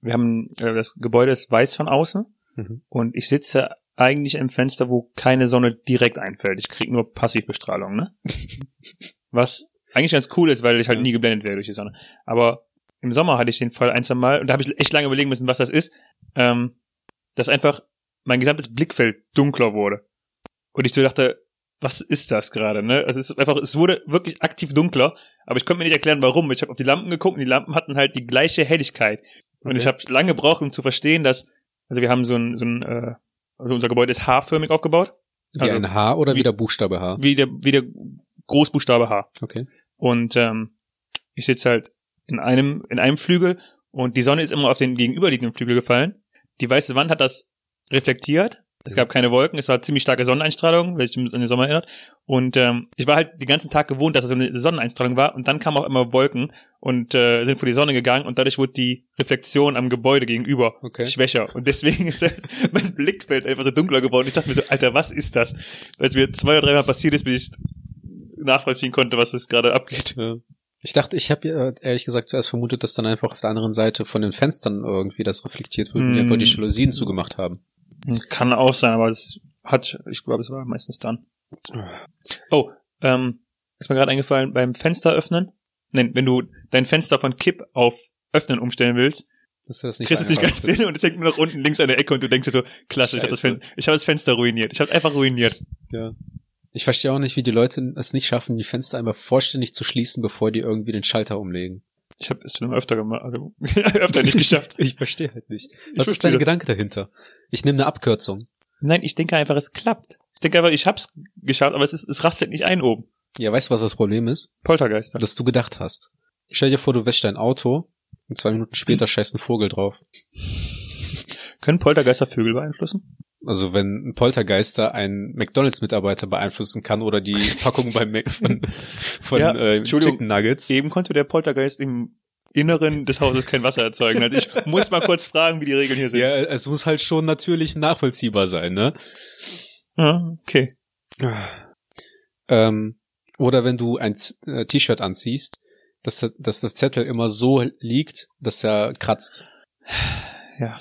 wir haben, äh, das Gebäude ist weiß von außen Mhm. und ich sitze eigentlich im Fenster, wo keine Sonne direkt einfällt. Ich krieg nur Passivbestrahlung, ne? Was eigentlich ganz cool ist, weil ich halt Ja. nie geblendet werde durch die Sonne. Aber im Sommer hatte ich den Fall ein, zwei Mal, und da habe ich echt lange überlegen müssen, was das ist, ähm, dass einfach mein gesamtes Blickfeld dunkler wurde. Und ich so dachte, was ist das gerade, ne? Also es ist einfach, es wurde wirklich aktiv dunkler, aber ich konnte mir nicht erklären, warum. Ich habe auf die Lampen geguckt und die Lampen hatten halt die gleiche Helligkeit. Und Okay. ich habe lange gebraucht, um zu verstehen, dass, also wir haben so ein, so ein, äh, also unser Gebäude ist H-förmig aufgebaut, Wie Also, ein H oder wie- wie der Buchstabe H? wie der, wie der Großbuchstabe H. Okay. Und ähm, ich sitze halt in einem, in einem Flügel und die Sonne ist immer auf den gegenüberliegenden Flügel gefallen. Die weiße Wand hat das reflektiert. Es gab keine Wolken, es war ziemlich starke Sonneneinstrahlung, welche mich an den Sommer erinnert. Und ähm, ich war halt den ganzen Tag gewohnt, dass es so eine Sonneneinstrahlung war. Und dann kamen auch immer Wolken und äh, sind vor die Sonne gegangen und dadurch wurde die Reflexion am Gebäude gegenüber Okay. schwächer. Und deswegen ist halt mein Blickfeld einfach so dunkler geworden. Ich dachte mir so, Alter, was ist das? Weil es mir zwei oder dreimal passiert ist, bis ich nachvollziehen konnte, was das gerade abgeht. Ja. Ich dachte, ich habe äh, ehrlich gesagt zuerst vermutet, dass dann einfach auf der anderen Seite von den Fenstern irgendwie das reflektiert wird und die Mm. einfach die Jalousien zugemacht haben. Kann auch sein, aber das hat, ich glaube, es war meistens dann. Oh, ähm, ist mir gerade eingefallen, beim Fenster öffnen. Nein, wenn du dein Fenster von Kipp auf Öffnen umstellen willst, Das ist das nicht kriegst du es nicht ganz hin und es hängt nur nach unten links an der Ecke und du denkst dir so, klasse, ich habe das, Scheiße. Fen ich hab das Fenster ruiniert. Ich habe einfach ruiniert. Ja. Ich verstehe auch nicht, wie die Leute es nicht schaffen, die Fenster einmal vollständig zu schließen, bevor die irgendwie den Schalter umlegen. Ich habe es schon öfter gemacht, also öfter nicht geschafft. Ich verstehe halt nicht. Ich Was ist dein das. Gedanke dahinter? Ich nehme eine Abkürzung. Nein, ich denke einfach, es klappt. Ich denke einfach, ich hab's geschafft, aber es, ist, es rastet nicht ein oben. Ja, weißt du, was das Problem ist? Poltergeister. Dass du gedacht hast. Stell dir vor, du wäschst dein Auto und zwei Minuten später scheißt ein Vogel drauf. Können Poltergeister Vögel beeinflussen? Also wenn ein Poltergeister einen McDonalds-Mitarbeiter beeinflussen kann oder die Packung beim Mac von, von Ja, äh. Chicken Nuggets. Eben konnte der Poltergeist im Inneren des Hauses kein Wasser erzeugen. Also ich muss mal kurz fragen, wie die Regeln hier sind. Ja, es muss halt schon natürlich nachvollziehbar sein, ne? Ah, okay. Ähm, oder wenn du ein äh, T-Shirt anziehst, dass, dass das Zettel immer so liegt, dass er kratzt. Ja.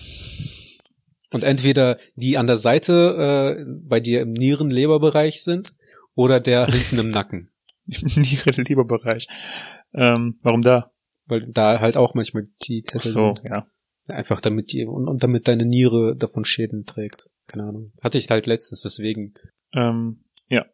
Und entweder die an der Seite äh, bei dir im Nieren-Leberbereich sind oder der hinten im Nacken. Niere lieber Bereich. Ähm, warum da? Weil da halt auch manchmal die Zettel so, sind. ja. Einfach damit die, und, und damit deine Niere davon Schäden trägt. Keine Ahnung. Hatte ich halt letztens deswegen. Ähm, ja.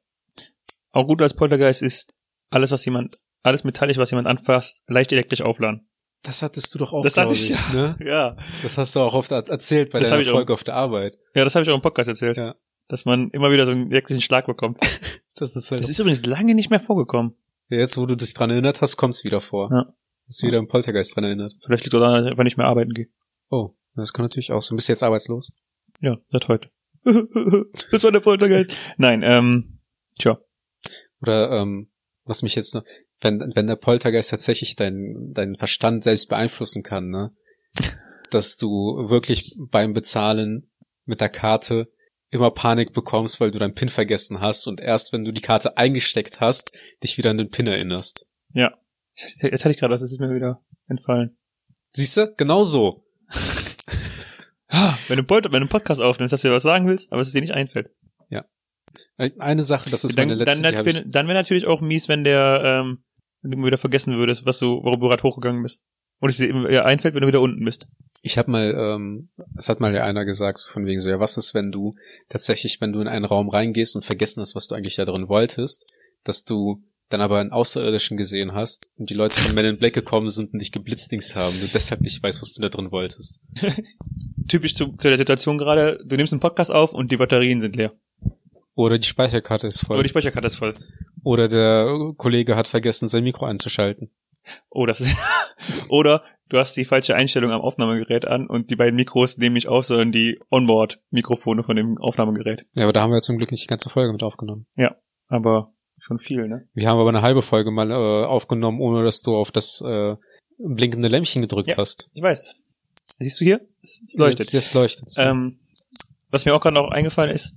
Auch gut als Poltergeist ist alles, was jemand, alles metallisch, was jemand anfasst, leicht elektrisch aufladen. Das hattest du doch auch, Das hatte glaub ich, ja. ne? Ja. Das hast du auch oft er- erzählt bei Das deiner ich auch. Auf der Arbeit. Ja, das habe ich auch im Podcast erzählt. Ja. Dass man immer wieder so einen elektrischen Schlag bekommt. Das ist halt Das ist übrigens lange nicht mehr vorgekommen. Jetzt, wo du dich dran erinnert hast, kommt's wieder vor. Ja. Ist wieder im Poltergeist dran erinnert. Vielleicht liegt es daran, dass ich nicht mehr arbeiten gehe. Oh, das kann natürlich auch sein. Bist du jetzt arbeitslos? Ja, seit heute. das war der Poltergeist. Nein, ähm, tja. Oder ähm, was mich jetzt noch, wenn, wenn der Poltergeist tatsächlich deinen deinen Verstand selbst beeinflussen kann, ne? Dass du wirklich beim Bezahlen mit der Karte immer Panik bekommst, weil du deinen PIN vergessen hast und erst wenn du die Karte eingesteckt hast, dich wieder an den PIN erinnerst. Jetzt hatte ich gerade was, das ist mir wieder entfallen. Siehst du? Genau so. Ah, Wenn du, wenn du einen Podcast aufnimmst, dass du dir was sagen willst, aber es dir nicht einfällt. Eine Sache, das ist dann meine letzte, dann, dann wäre natürlich auch mies, wenn der, ähm, wenn du wieder vergessen würdest, was du, worum du gerade hochgegangen bist. Und es dir immer einfällt, wenn du wieder unten bist. Ich habe mal, ähm, es hat mal ja einer gesagt, so von wegen so, ja, was ist, wenn du tatsächlich, wenn du in einen Raum reingehst und vergessen hast, was du eigentlich da drin wolltest, dass du dann aber einen Außerirdischen gesehen hast und die Leute von Men in Black gekommen sind und dich geblitzdingst haben, du deshalb nicht weißt, was du da drin wolltest. Typisch zu, zu der Situation gerade, du nimmst einen Podcast auf und die Batterien sind leer. Oder die Speicherkarte ist voll. Oder die Speicherkarte ist voll. Oder der Kollege hat vergessen, sein Mikro einzuschalten. Oh, das ist, oder du hast die falsche Einstellung am Aufnahmegerät an und die beiden Mikros nehmen nicht auf, sondern die Onboard-Mikrofone von dem Aufnahmegerät. Ja, aber da haben wir zum Glück nicht die ganze Folge mit aufgenommen. Aber schon viel, ne? Wir haben aber eine halbe Folge mal äh, aufgenommen, ohne dass du auf das äh, blinkende Lämpchen gedrückt Ja. hast. Ich weiß. Siehst du hier? Es, es leuchtet. Jetzt, jetzt leuchtet's. Ähm, was mir auch gerade noch eingefallen ist,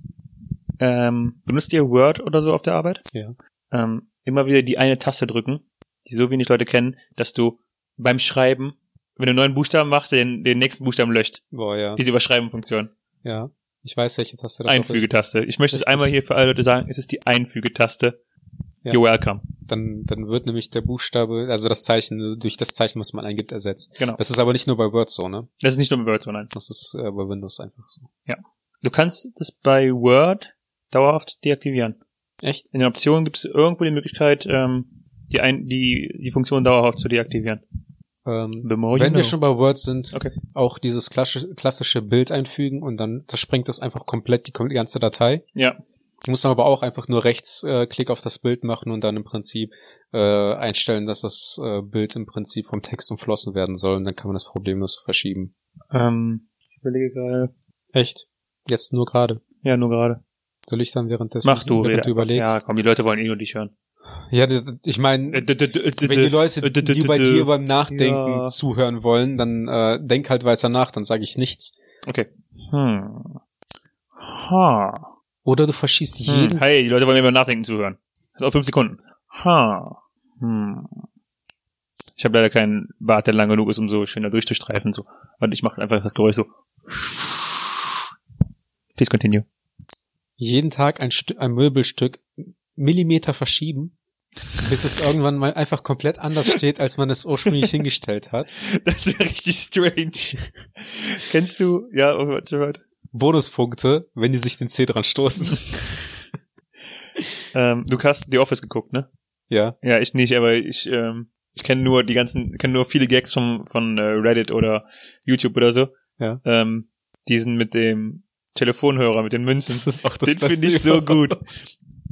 ähm, benutzt ihr Word oder so auf der Arbeit? Ja. Ähm, immer wieder die eine Taste drücken, die so wenig Leute kennen, dass du beim Schreiben, wenn du einen neuen Buchstaben machst, den, den nächsten Buchstaben löscht. Boah, ja. Diese Überschreiben-Funktion. Ja. Ich weiß, welche Taste das. Einfügetaste. Ich möchte es einmal hier für alle Leute sagen, es ist die Einfügetaste. Ja. You're welcome. Dann, dann wird nämlich der Buchstabe, also das Zeichen, durch das Zeichen, was man eingibt, ersetzt. Genau. Das ist aber nicht nur bei Word so, ne? Das ist nicht nur bei Word so, nein. Das ist äh, bei Windows einfach so. Du kannst das bei Word dauerhaft deaktivieren. Echt? In den Optionen gibt es irgendwo die Möglichkeit, ähm, die, ein, die, die Funktion dauerhaft zu deaktivieren. Ähm, wenn wir know. schon bei Word sind, Okay. auch dieses klassische, klassische Bild einfügen und dann zerspringt das einfach komplett die, die ganze Datei. Ja, Du musst aber auch einfach nur rechts äh, auf das Bild machen und dann im Prinzip äh, einstellen, dass das äh, Bild im Prinzip vom Text umflossen werden soll und dann kann man das problemlos verschieben. ähm, ich überlege gerade. Echt? Jetzt nur gerade. Ja, nur gerade. Soll ich dann währenddessen, Mach du, während du überlegst? Ja, komm, die Leute wollen eh nur dich hören. Ja, ich meine, Äh, wenn die Leute, die bei dir beim Nachdenken Ja. zuhören wollen, dann äh, denk halt weiter nach, dann sage ich nichts. Okay. Hm. Ha. Oder du verschiebst Hm. jeden. Hey, die Leute wollen mir beim Nachdenken zuhören. Das ist auch fünf Sekunden. Ha. Hm. Ich habe leider keinen Bart, der lang genug ist, um so schön da durchzustreifen. So. Und ich mache einfach das Geräusch so. Please continue. Jeden Tag ein, Stück, ein Möbelstück Millimeter verschieben, bis es irgendwann mal einfach komplett anders steht, als man es ursprünglich hingestellt hat. Das wäre richtig strange. Kennst du, ja, oh, warte, warte. Bonuspunkte, wenn die sich den Zeh dran stoßen. Ähm, du hast The Office geguckt, ne? ja. Ja, ich nicht, aber ich, ähm, ich kenne nur die ganzen, kenne nur viele Gags von, von äh, Reddit oder YouTube oder so. Ja. Ähm, die sind mit dem Telefonhörer, mit den Münzen. Das ist auch das Den finde ich so gut.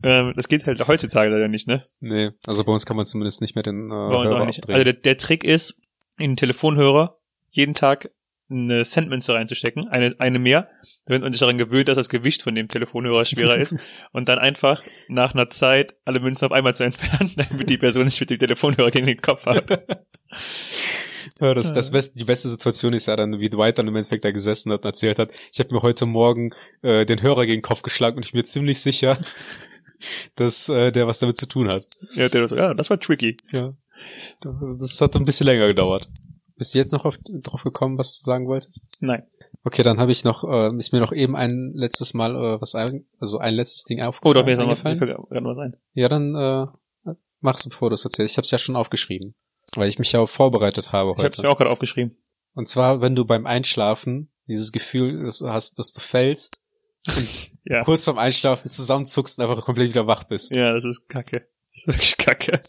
Ähm, das geht halt heutzutage leider nicht, ne? Nee, also bei uns kann man zumindest nicht mehr den äh, Bei uns Hörer nicht. abdrehen. Also der, der Trick ist, in den Telefonhörer jeden Tag eine Centmünze reinzustecken, eine, eine mehr, damit man sich daran gewöhnt, dass das Gewicht von dem Telefonhörer schwerer ist und dann einfach nach einer Zeit alle Münzen auf einmal zu entfernen, damit die Person nicht mit dem Telefonhörer gegen den Kopf hat. Ja, das, das beste, die beste Situation ist ja dann, wie Dwight dann im Endeffekt da gesessen hat und erzählt hat, ich habe mir heute Morgen äh, den Hörer gegen den Kopf geschlagen und ich bin mir ziemlich sicher, dass äh, der was damit zu tun hat. Ja, der so, ja, das war tricky. Ja. Das hat ein bisschen länger gedauert. Bist du jetzt noch auf, drauf gekommen, was du sagen wolltest? Nein. Okay, dann habe ich noch, äh, ist mir noch eben ein letztes Mal äh, was ein, also ein letztes Ding Oh, aufgefallen. doch, mir ist noch was, mir was ein. Ja, dann äh, machst du, bevor du es erzählst. Ich habe es ja schon aufgeschrieben, weil ich mich ja auch vorbereitet habe Ich habe heute. mir auch gerade aufgeschrieben. Und zwar, wenn du beim Einschlafen dieses Gefühl hast, dass du fällst, Ja. kurz vorm Einschlafen zusammenzuckst und einfach komplett wieder wach bist. Ja, das ist kacke. Das ist wirklich kacke.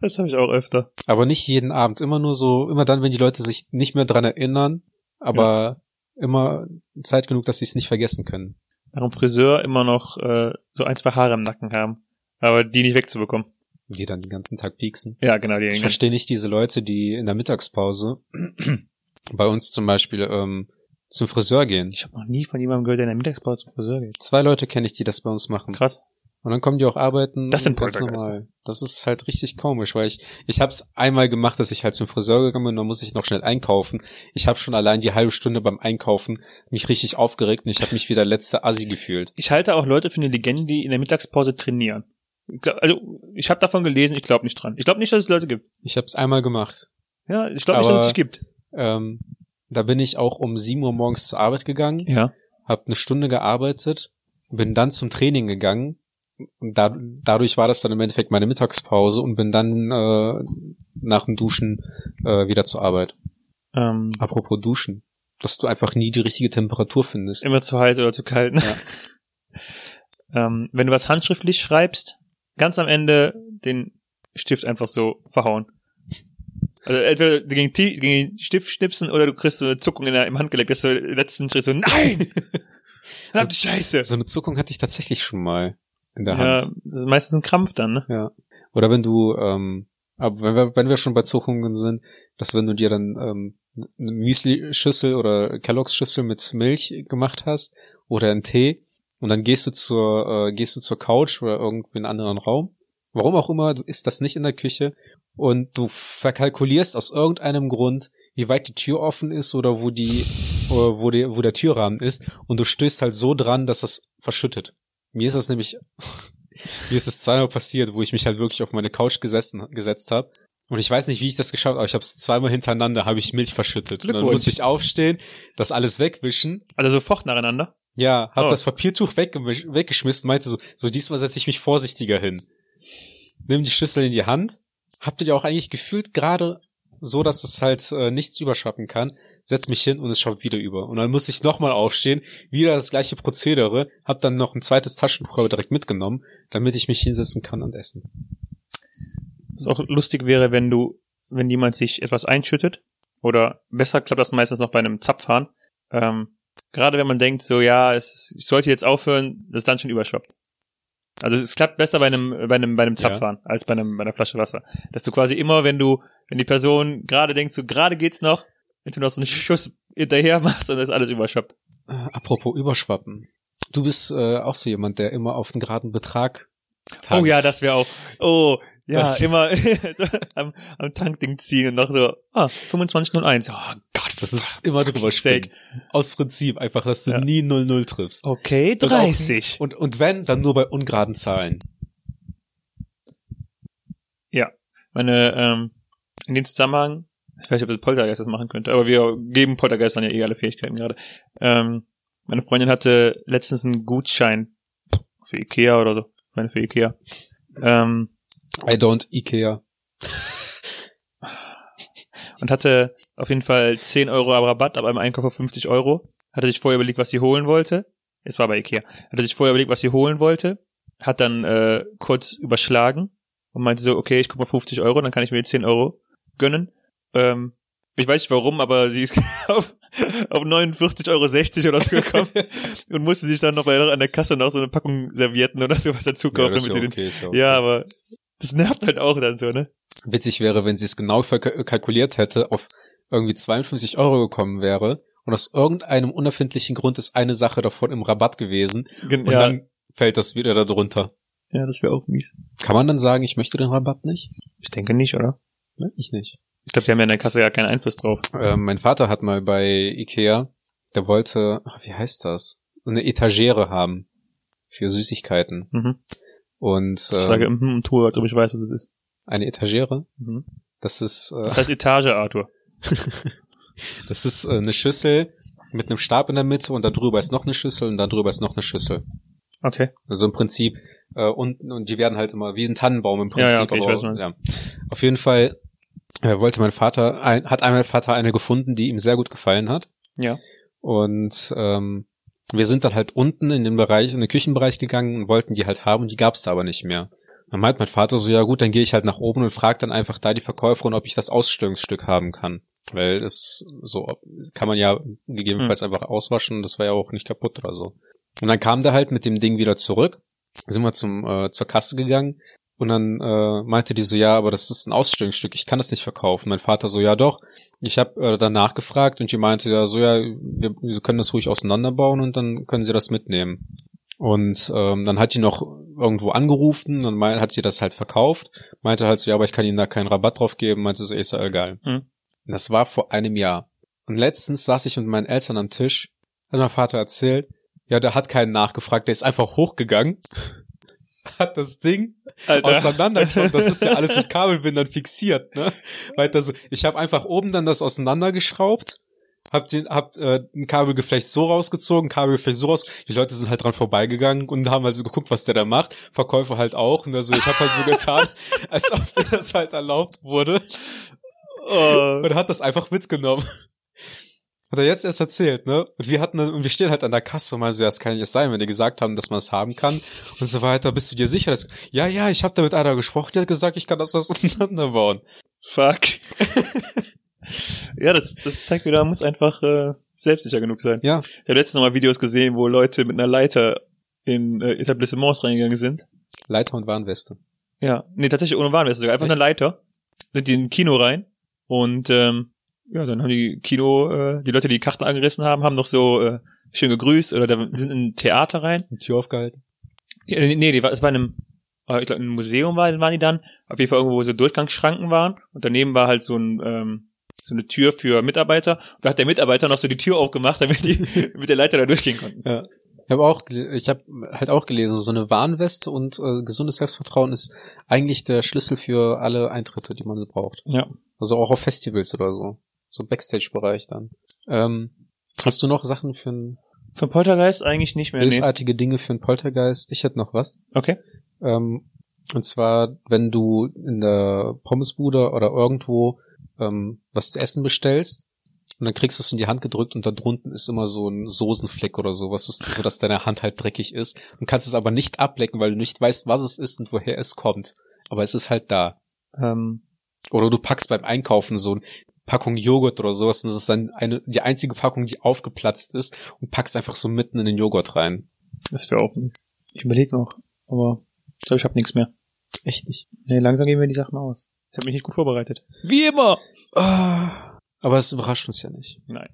Das habe ich auch öfter. Aber nicht jeden Abend, immer nur so, immer dann, wenn die Leute sich nicht mehr dran erinnern, aber immer Zeit genug, dass sie es nicht vergessen können. Warum Friseur immer noch äh, so ein, zwei Haare im Nacken haben. Aber die nicht wegzubekommen. Die dann den ganzen Tag pieksen. Ja, genau, die Ich verstehe nicht diese Leute, die in der Mittagspause bei uns zum Beispiel ähm, zum Friseur gehen. Ich habe noch nie von jemandem gehört, der in der Mittagspause zum Friseur geht. Zwei Leute kenne ich, die das bei uns machen. Krass. Und dann kommen die auch arbeiten. Das sind ganz normal. Das ist halt richtig komisch, weil ich ich habe es einmal gemacht, dass ich halt zum Friseur gegangen bin, und dann muss ich noch schnell einkaufen. Ich habe schon allein die halbe Stunde beim Einkaufen mich richtig aufgeregt und ich habe mich wie der letzte Assi gefühlt. Ich halte auch Leute für eine Legende, die in der Mittagspause trainieren. Also, ich habe davon gelesen, ich glaube nicht dran. Ich glaube nicht, dass es Leute gibt. Ich habe es einmal gemacht. Ja, ich glaube nicht, dass es dich gibt. Ähm, da bin ich auch um 7 Uhr morgens zur Arbeit gegangen, Ja. habe eine Stunde gearbeitet, bin dann zum Training gegangen und da, dadurch war das dann im Endeffekt meine Mittagspause und bin dann äh, nach dem Duschen äh, wieder zur Arbeit. Ähm, Apropos Duschen, dass du einfach nie die richtige Temperatur findest. immer zu heiß oder zu kalt. ne? ähm, wenn du was handschriftlich schreibst, ganz am Ende den Stift einfach so verhauen. Also entweder gegen, die, gegen den Stift schnipsen oder du kriegst so eine Zuckung in der, im Handgelenk, dass du im letzten Schritt so, nein! Verdammte Scheiße! So eine Zuckung hatte ich tatsächlich schon mal in der Ja, Hand. das ist meistens ein Krampf dann, ne? Ja. Oder wenn du, ähm, aber wenn wir, wenn wir schon bei Zuckungen sind, dass wenn du dir dann ähm, eine Müsli-Schüssel oder Kelloggs-Schüssel mit Milch gemacht hast oder einen Tee und dann gehst du zur, äh, gehst du zur Couch oder irgendwie in einen anderen Raum. Warum auch immer, du isst das nicht in der Küche und du verkalkulierst aus irgendeinem Grund, wie weit die Tür offen ist oder wo die, oder wo, die, wo der Türrahmen ist und du stößt halt so dran, dass das verschüttet. Mir ist das nämlich, mir ist es zweimal passiert, wo ich mich halt wirklich auf meine Couch gesessen, gesetzt habe. Und ich weiß nicht, wie ich das geschafft habe, aber ich habe es zweimal hintereinander, habe ich Milch verschüttet. Und dann musste ich aufstehen, das alles wegwischen. Also sofort nacheinander. Ja, hab Oh. das Papiertuch weggeschmissen, meinte so, so diesmal setze ich mich vorsichtiger hin. Nimm die Schüssel in die Hand. Habt ihr ja auch eigentlich gefühlt gerade so, dass es halt äh, nichts überschwappen kann. Setz mich hin und es schwappt wieder über. Und dann muss ich nochmal aufstehen, wieder das gleiche Prozedere, hab dann noch ein zweites Taschentuch aber direkt mitgenommen, damit ich mich hinsetzen kann und essen. Was auch lustig wäre, wenn du, wenn jemand sich etwas einschüttet, oder besser klappt das meistens noch bei einem Zapfhahn, ähm, gerade wenn man denkt, so ja, es, ich sollte jetzt aufhören, das dann schon überschwappt. Also es klappt besser bei einem, bei einem, bei einem Ja. Zapfhahn als bei einem, bei einer Flasche Wasser. Dass du quasi immer, wenn du, wenn die Person gerade denkt, so gerade geht's noch, wenn du noch so einen Schuss hinterher machst und das alles überschwappt. Äh, apropos Überschwappen. Du bist äh, auch so jemand, der immer auf einen geraden Betrag tankt. Oh ja, das wäre auch. Oh, ja, Das- immer am, am Tankding ziehen und noch so, ah, 2501. Oh Gott, Das ist immer drüber springen. Aus Prinzip einfach, dass du Ja. nie 0-0 triffst. Okay, Und auch- 30. Und, und wenn, dann nur bei ungeraden Zahlen. Meine, ähm, in dem Zusammenhang, ich weiß nicht, ob Poltergeist das machen könnte, aber wir geben Poltergeistern ja eh alle Fähigkeiten gerade. Ähm, meine Freundin hatte letztens einen Gutschein für Ikea oder so. Meine für Ikea. Ähm, I don't Ikea. und hatte auf jeden Fall 10 Euro Rabatt ab einem Einkauf von 50 Euro. Hatte sich vorher überlegt, was sie holen wollte. Es war bei Ikea. Hatte sich vorher überlegt, was sie holen wollte. Hat dann äh, kurz überschlagen und meinte so, okay, ich guck mal 50 Euro, dann kann ich mir die 10 Euro gönnen. Ähm, ich weiß nicht warum, aber sie ist auf, auf 49,60 Euro oder so gekommen und musste sich dann noch bei, an der Kasse noch so eine Packung Servietten oder sowas dazu kaufen. ja, damit ja sie okay, den, okay. ja, aber das nervt halt auch dann so, ne? Witzig wäre, wenn sie es genau kalkuliert hätte, auf irgendwie 52 Euro gekommen wäre und aus irgendeinem unerfindlichen Grund ist eine Sache davon im Rabatt gewesen Gen und ja, dann fällt das wieder darunter. ja, das wäre auch mies. Kann man dann sagen, ich möchte den Rabatt nicht? Ich denke nicht, oder? Ne, ich nicht. Ich glaube, die haben ja in der Kasse ja keinen Einfluss drauf. Ähm, mein Vater hat mal bei Ikea, der wollte, ach, wie heißt das? Eine Etagere haben für Süßigkeiten. Mhm. Und Ich sage ähm, mhm und tue, als ob ich weiß, was es ist. eine Etagere, Mhm. das ist äh, Das heißt Etage, Arthur. das ist äh, eine Schüssel mit einem Stab in der Mitte und da drüber ist noch eine Schüssel und da drüber ist noch eine Schüssel. Okay. Also im Prinzip äh, unten und die werden halt immer wie ein Tannenbaum im Ja, ja, Prinzip. okay, ich aber, weiß, was du ja. Auf jeden Fall äh, wollte mein Vater, ein, hat einmal Vater eine gefunden, die ihm sehr gut gefallen hat. Ja. Und ähm, wir sind dann halt unten in den Bereich, in den Küchenbereich gegangen und wollten die halt haben die gab's da aber nicht mehr. Dann meint mein Vater so, ja gut, dann gehe ich halt nach oben und frage dann einfach da die Verkäuferin, ob ich das Ausstellungsstück haben kann. Weil es so kann man ja gegebenenfalls einfach auswaschen und das war ja auch nicht kaputt oder so. Und dann kam der halt mit dem Ding wieder zurück, sind wir zum äh, zur Kasse gegangen und dann äh, meinte die so, ja, aber das ist ein Ausstellungsstück, ich kann das nicht verkaufen. Mein Vater so, ja doch. Ich habe äh, danach gefragt und die meinte ja so, ja, wir, wir können das ruhig auseinanderbauen und dann können sie das mitnehmen. Und ähm, dann hat die noch irgendwo angerufen und mein, hat die das halt verkauft. Meinte halt so, ja, aber ich kann ihnen da keinen Rabatt drauf geben. Meinte so, ist ja egal. Hm. Das war vor einem Jahr. Und letztens saß ich mit meinen Eltern am Tisch, hat mein Vater erzählt, ja, der hat keinen nachgefragt, der ist einfach hochgegangen, hat das Ding auseinandergeschaut. Das ist ja alles mit Kabelbindern fixiert, ne? Weiter so. Ich habe einfach oben dann das auseinandergeschraubt, hab den, hab äh, ein Kabelgeflecht so rausgezogen, Kabelgeflecht so raus. Die Leute sind halt dran vorbeigegangen und haben halt so geguckt, was der da macht. Verkäufer halt auch. Und also ich habe halt so getan, als ob mir das halt erlaubt wurde. Oh. Und hat das einfach mitgenommen. Hat er jetzt erst erzählt, ne? Und wir hatten und wir stehen halt an der Kasse und meinen so, ja, das kann nicht sein, wenn die gesagt haben, dass man es haben kann und so weiter. Bist du dir sicher? Dass, ja, ja, ich habe da mit einer gesprochen, die hat gesagt, ich kann das auseinanderbauen. Fuck. ja, das, das zeigt wieder, man muss einfach äh, selbstsicher genug sein. Ja. Ich habe letztens noch mal Videos gesehen, wo Leute mit einer Leiter in äh, Etablissements reingegangen sind. Leiter und Warnweste. Ja, nee, tatsächlich ohne Warnweste sogar. Einfach Echt? eine Leiter. Sind die in ein Kino rein und ähm, ja, dann haben die Kino, äh, die Leute, die die Karten angerissen haben, haben noch so äh, schön gegrüßt oder da sind in ein Theater rein. Die Tür aufgehalten. Ja, nee, die war, es war in einem, äh, ich glaube, in einem Museum war, waren die dann. Auf jeden Fall irgendwo, wo so Durchgangsschranken waren. Und daneben war halt so ein, ähm, so eine Tür für Mitarbeiter. Und da hat der Mitarbeiter noch so die Tür aufgemacht, damit die mit der Leiter da durchgehen konnten. Ja. Ich habe auch, ich habe halt auch gelesen, so eine Warnweste und äh, gesundes Selbstvertrauen ist eigentlich der Schlüssel für alle Eintritte, die man so braucht. Ja. Also auch auf Festivals oder so. So Backstage-Bereich dann. Ähm, hast du noch Sachen für ein Für Poltergeist eigentlich nicht mehr. Nee. bösartige Dinge für einen Poltergeist? Ich hätte noch was. Okay. Ähm, und zwar, wenn du in der Pommesbude oder irgendwo ähm, was zu essen bestellst und dann kriegst du es in die Hand gedrückt und da drunten ist immer so ein Soßenfleck oder sowas, so dass deine Hand halt dreckig ist. Du kannst es aber nicht ablecken, weil du nicht weißt, was es ist und woher es kommt. Aber es ist halt da. Ähm, Oder du packst beim Einkaufen so eine Packung Joghurt oder sowas und das ist dann eine, die einzige Packung, die aufgeplatzt ist und packst einfach so mitten in den Joghurt rein. das wäre auch. Ich überlege noch, aber ich glaube, ich habe nichts mehr. Echt nicht. Nee, langsam gehen mir die Sachen aus. Ich habe mich nicht gut vorbereitet. Wie immer. Ah, aber es überrascht uns ja nicht. Nein.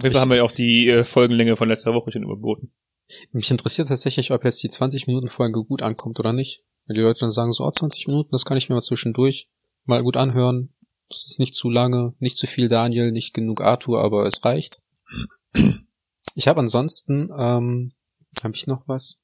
Fall haben wir ja auch die äh, Folgenlänge von letzter Woche schon überboten. Mich interessiert tatsächlich, ob jetzt die 20 Minuten Folge gut ankommt oder nicht. Weil die Leute dann sagen so, oh, 20 Minuten, das kann ich mir mal zwischendurch mal gut anhören. Das ist nicht zu lange, nicht zu viel Daniel, nicht genug Arthur, aber es reicht. Ich habe ansonsten, ähm, habe ich noch was?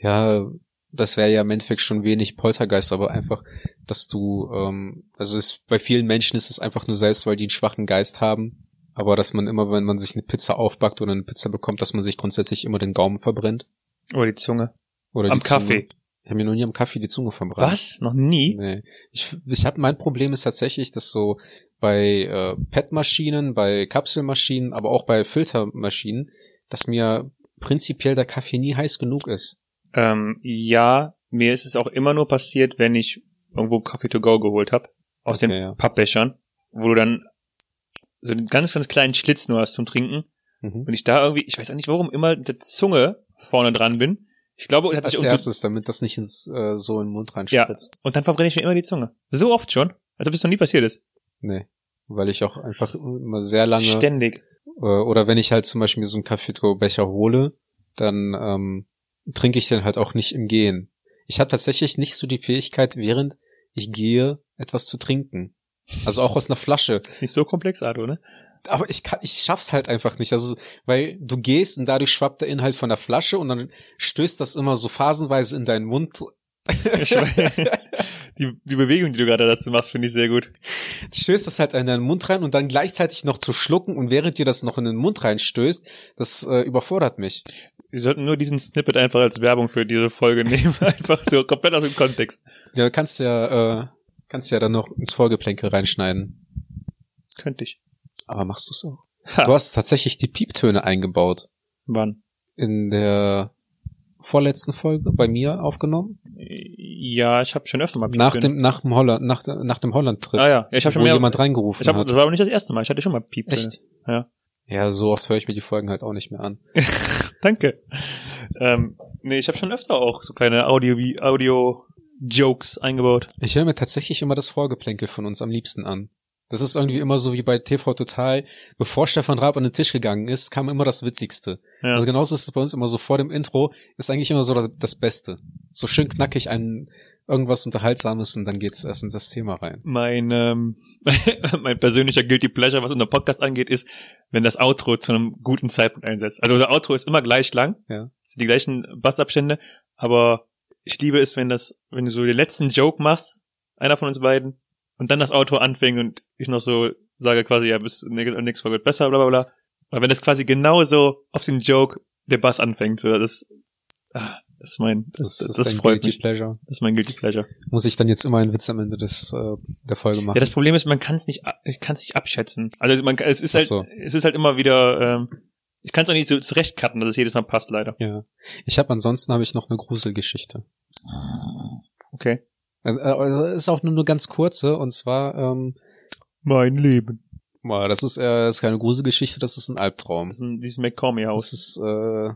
Ja, das wäre ja im Endeffekt schon wenig Poltergeist, aber einfach, dass du, ähm, also es, bei vielen Menschen ist es einfach nur selbst, weil die einen schwachen Geist haben. Aber dass man immer, wenn man sich eine Pizza aufbackt oder eine Pizza bekommt, dass man sich grundsätzlich immer den Gaumen verbrennt. Oder die Zunge. Oder Am die Zunge. Kaffee. Ich habe mir noch nie am Kaffee die Zunge verbrannt. Was? Noch nie? Nee. Ich, ich habe mein Problem ist tatsächlich, dass so bei äh, PET-Maschinen, bei Kapselmaschinen, aber auch bei Filtermaschinen, dass mir prinzipiell der Kaffee nie heiß genug ist. Ähm, ja, mir ist es auch immer nur passiert, wenn ich irgendwo Coffee to go geholt habe. Aus Okay, den ja. Pappbechern, wo du dann so einen ganz, ganz kleinen Schlitz nur hast zum Trinken. Mhm. Und ich da irgendwie, ich weiß auch nicht warum, immer mit der Zunge vorne dran bin. Ich glaube, hat Als sich so, erstes, damit das nicht ins äh, so in den Mund reinspritzt. und dann verbrenne ich mir immer die Zunge. So oft schon, als ob es noch nie passiert ist. Nee. Weil ich auch einfach immer sehr lange Ständig. äh, oder wenn ich halt zum Beispiel so einen Kaffee-Becher hole, dann ähm, trinke ich den halt auch nicht im Gehen. Ich habe tatsächlich nicht so die Fähigkeit, während ich gehe, etwas zu trinken. Also auch aus einer Flasche. Das ist nicht so komplex, Ardo, ne? Aber ich kann, ich schaff's halt einfach nicht. Also, weil du gehst und dadurch schwappt der Inhalt von der Flasche und dann stößt das immer so phasenweise in deinen Mund. Die, die Bewegung, die du gerade dazu machst, finde ich sehr gut. Stößt das halt in deinen Mund rein und dann gleichzeitig noch zu schlucken und während dir das noch in den Mund reinstößt, das äh, überfordert mich. Wir sollten nur diesen Snippet einfach als Werbung für diese Folge nehmen. Einfach so komplett aus dem Kontext. Ja, kannst ja, äh, kannst ja dann noch ins Folgeplänkel reinschneiden. Könnte ich. Aber machst du's auch? Ha. Du hast tatsächlich die Pieptöne eingebaut. Wann? In der vorletzten Folge bei mir aufgenommen. Ja, ich habe schon öfter mal Nach Pieptöne. dem, nach dem Holland, nach, nach dem Holland-Trip. Ah ja, ich habe schon wo mehr. jemand reingerufen ich hab, hat. das war aber nicht das erste Mal. Ich hatte schon mal Pieptöne. Echt? Ja. Ja, so oft höre ich mir die Folgen halt auch nicht mehr an. Danke. Ähm, nee, ich habe schon öfter auch so kleine Audio wie Audio Jokes eingebaut. Ich höre mir tatsächlich immer das Vorgeplänkel von uns am liebsten an. Das ist irgendwie immer so wie bei TV Total. Bevor Stefan Raab an den Tisch gegangen ist, kam immer das Witzigste. Ja. Also genauso ist es bei uns immer so vor dem Intro, ist eigentlich immer so das, das Beste. So schön knackig ein irgendwas Unterhaltsames und dann geht's erst in das Thema rein. mein ähm, mein persönlicher guilty pleasure, was unser Podcast angeht, ist, wenn das Outro zu einem guten Zeitpunkt einsetzt. Also unser Outro ist immer gleich lang, Ja. es sind die gleichen Bassabstände, aber ich liebe es, wenn das, wenn du so den letzten Joke machst, einer von uns beiden, und dann das Outro anfängt und ich noch so sage quasi, ja, bis nächste Folge wird besser, bla bla bla. Aber wenn das quasi genauso auf den Joke der Bass anfängt, so das, ah, das ist mein, das, das, das dein freut Guilty mich. Pleasure. Das ist mein guilty pleasure. Muss ich dann jetzt immer einen Witz am Ende des äh, der Folge machen? Ja, das Problem ist, man kann es nicht, ich kann es nicht abschätzen. Also man, es ist halt, so. es ist halt immer wieder, ähm, ich kann es auch nicht so zurechtcutten, dass es jedes Mal passt, leider. ja. Ich habe ansonsten habe ich noch eine Gruselgeschichte. Okay. Äh, äh, ist auch nur eine ganz kurze und zwar ähm, Mein Leben. boah, das ist äh, das ist keine Gruselgeschichte, das ist ein Albtraum. Das ist ein, dieses McCormy-Haus. Das ist, äh,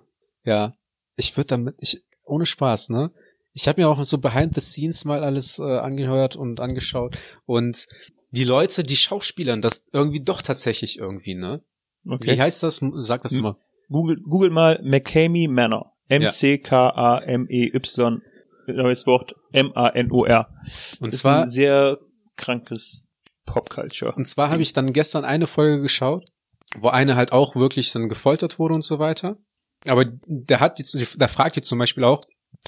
ja, ich würde damit, ich, ohne Spaß, ne? Ich habe mir auch so behind the scenes mal alles äh, angehört und angeschaut und die Leute, die Schauspielern, das irgendwie doch tatsächlich irgendwie, ne? Wie Okay. heißt das? Sag das Hm. mal. Google, Google mal McCamey Manor. M-C-K-A-M-E-Y. Neues Wort. M-A-N-O-R. Und ist zwar, ein sehr krankes Popculture. und zwar habe ich dann gestern eine Folge geschaut, wo eine halt auch wirklich dann gefoltert wurde und so weiter. Aber der hat jetzt, da fragt jetzt zum Beispiel auch,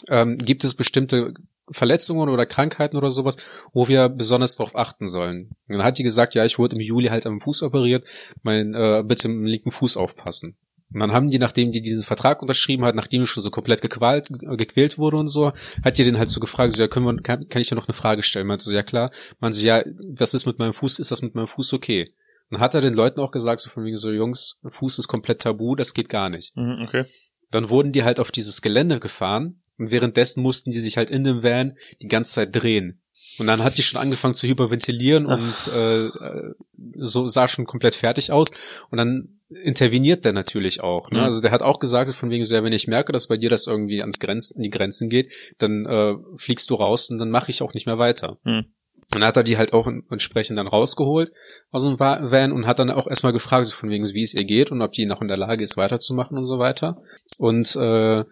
ähm, gibt es bestimmte Verletzungen oder Krankheiten oder sowas, wo wir besonders darauf achten sollen. Und dann hat die gesagt, ja, ich wurde im Juli halt am Fuß operiert, mein, äh, bitte im linken Fuß aufpassen. Und dann haben die, nachdem die diesen Vertrag unterschrieben hat, nachdem die schon so komplett gequält, gequält wurde und so, hat die den halt so gefragt, so, ja, können wir, kann, kann ich dir noch eine Frage stellen? Meinte so, ja klar. Meinte so, ja, was ist mit meinem Fuß? Ist das mit meinem Fuß okay? Und hat er den Leuten auch gesagt, so von wegen so, Jungs, Fuß ist komplett tabu, das geht gar nicht. Mhm, okay. Dann wurden die halt auf dieses Gelände gefahren und währenddessen mussten die sich halt in dem Van die ganze Zeit drehen. Und dann hat die schon angefangen zu hyperventilieren und äh, äh, so sah schon komplett fertig aus. Und dann interveniert der natürlich auch. Ne? Mhm. Also der hat auch gesagt, von wegen so, ja, wenn ich merke, dass bei dir das irgendwie ans Grenzen, an die Grenzen geht, dann äh, fliegst du raus und dann mache ich auch nicht mehr weiter. Mhm. Und dann hat er die halt auch entsprechend dann rausgeholt aus dem Va- Van und hat dann auch erstmal gefragt, so von wegen, wie es ihr geht und ob die noch in der Lage ist, weiterzumachen und so weiter. Und äh,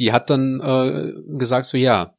die hat dann äh, gesagt, so ja.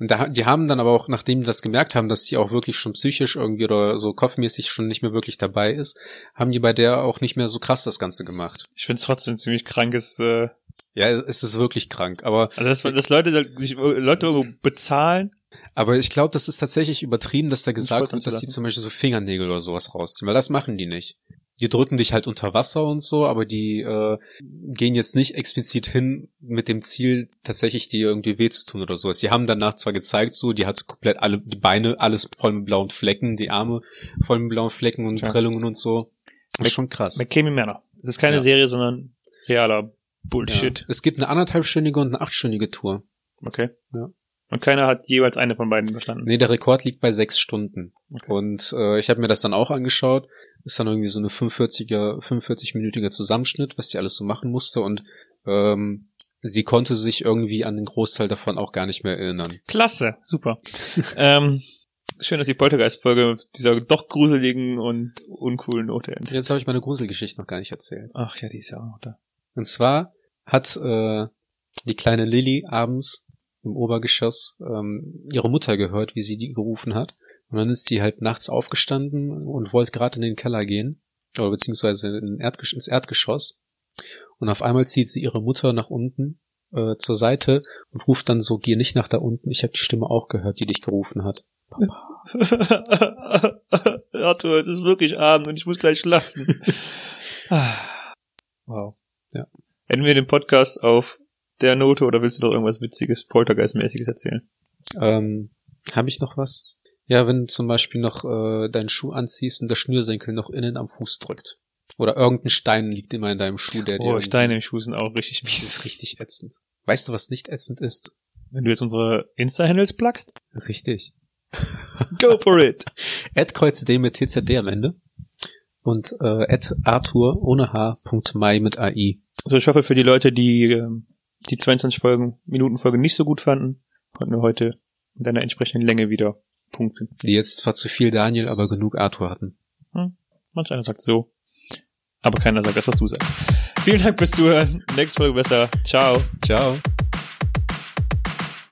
Und da, die haben dann aber auch, nachdem die das gemerkt haben, dass die auch wirklich schon psychisch irgendwie oder so kopfmäßig schon nicht mehr wirklich dabei ist, haben die bei der auch nicht mehr so krass das Ganze gemacht. Ich finde es trotzdem ziemlich krankes, äh, Ja, es ist wirklich krank. Aber also dass, dass Leute, Leute irgendwo bezahlen. Aber ich glaube, das ist tatsächlich übertrieben, dass da gesagt wird, dass die lassen. zum Beispiel so Fingernägel oder sowas rausziehen, weil das machen die nicht. Die drücken dich halt unter Wasser und so, aber die äh, gehen jetzt nicht explizit hin mit dem Ziel, tatsächlich dir irgendwie weh zu tun oder sowas. Die haben danach zwar gezeigt, so, die hat komplett alle, die Beine, alles voll mit blauen Flecken, die Arme voll mit blauen Flecken und Ja. Prellungen und so. Das ist schon krass. McCamey Manor. Es ist keine Ja. Serie, sondern realer Ja. Bullshit. Es gibt eine anderthalbstündige und eine achtstündige Tour. Okay. Ja. Und keiner hat jeweils eine von beiden verstanden. Nee, der Rekord liegt bei sechs Stunden. Okay. Und äh, ich habe mir das dann auch angeschaut. Ist dann irgendwie so eine 45er, 45-minütiger Zusammenschnitt, was die alles so machen musste. Und ähm, sie konnte sich irgendwie an den Großteil davon auch gar nicht mehr erinnern. Klasse, super. ähm, schön, dass die Poltergeist-Folge dieser doch gruseligen und uncoolen Note endet. Jetzt habe ich meine Gruselgeschichte noch gar nicht erzählt. Ach ja, die ist ja auch noch da. Und zwar hat äh, die kleine Lilly abends im Obergeschoss ähm, ihre Mutter gehört, wie sie die gerufen hat. Und dann ist die halt nachts aufgestanden und wollte gerade in den Keller gehen, oder beziehungsweise in Erdgesch ins Erdgeschoss. Und auf einmal zieht sie ihre Mutter nach unten äh, zur Seite und ruft dann so, geh nicht nach da unten, ich habe die Stimme auch gehört, die dich gerufen hat. Arthur, es ist wirklich Abend und ich muss gleich schlafen. wow. Ja. Enden wir den Podcast auf der Note oder willst du noch irgendwas Witziges, Poltergeist-mäßiges erzählen? Ähm, habe ich noch was? Ja, wenn du zum Beispiel noch äh, deinen Schuh anziehst und der Schnürsenkel noch innen am Fuß drückt. Oder irgendein Stein liegt immer in deinem Schuh, der dir Oh, Steine im Schuh sind auch richtig Das ist mies. richtig ätzend. Weißt du, was nicht ätzend ist? Wenn du jetzt unsere Insta-Handles plugst, Richtig. go for it. Ed KreuzD mit TZD am Ende. Und äh, Arthur ohne H. Mai mit AI. Also ich hoffe für die Leute, die ähm, die 22 Folgen, Minuten Folge nicht so gut fanden, konnten wir heute mit einer entsprechenden Länge wieder punkten. Die jetzt zwar zu viel Daniel, aber genug Arthur hatten. Manch einer sagt so, aber keiner sagt das, was du sagst. Vielen Dank fürs Zuhören. Nächste Folge besser. Ciao. Ciao.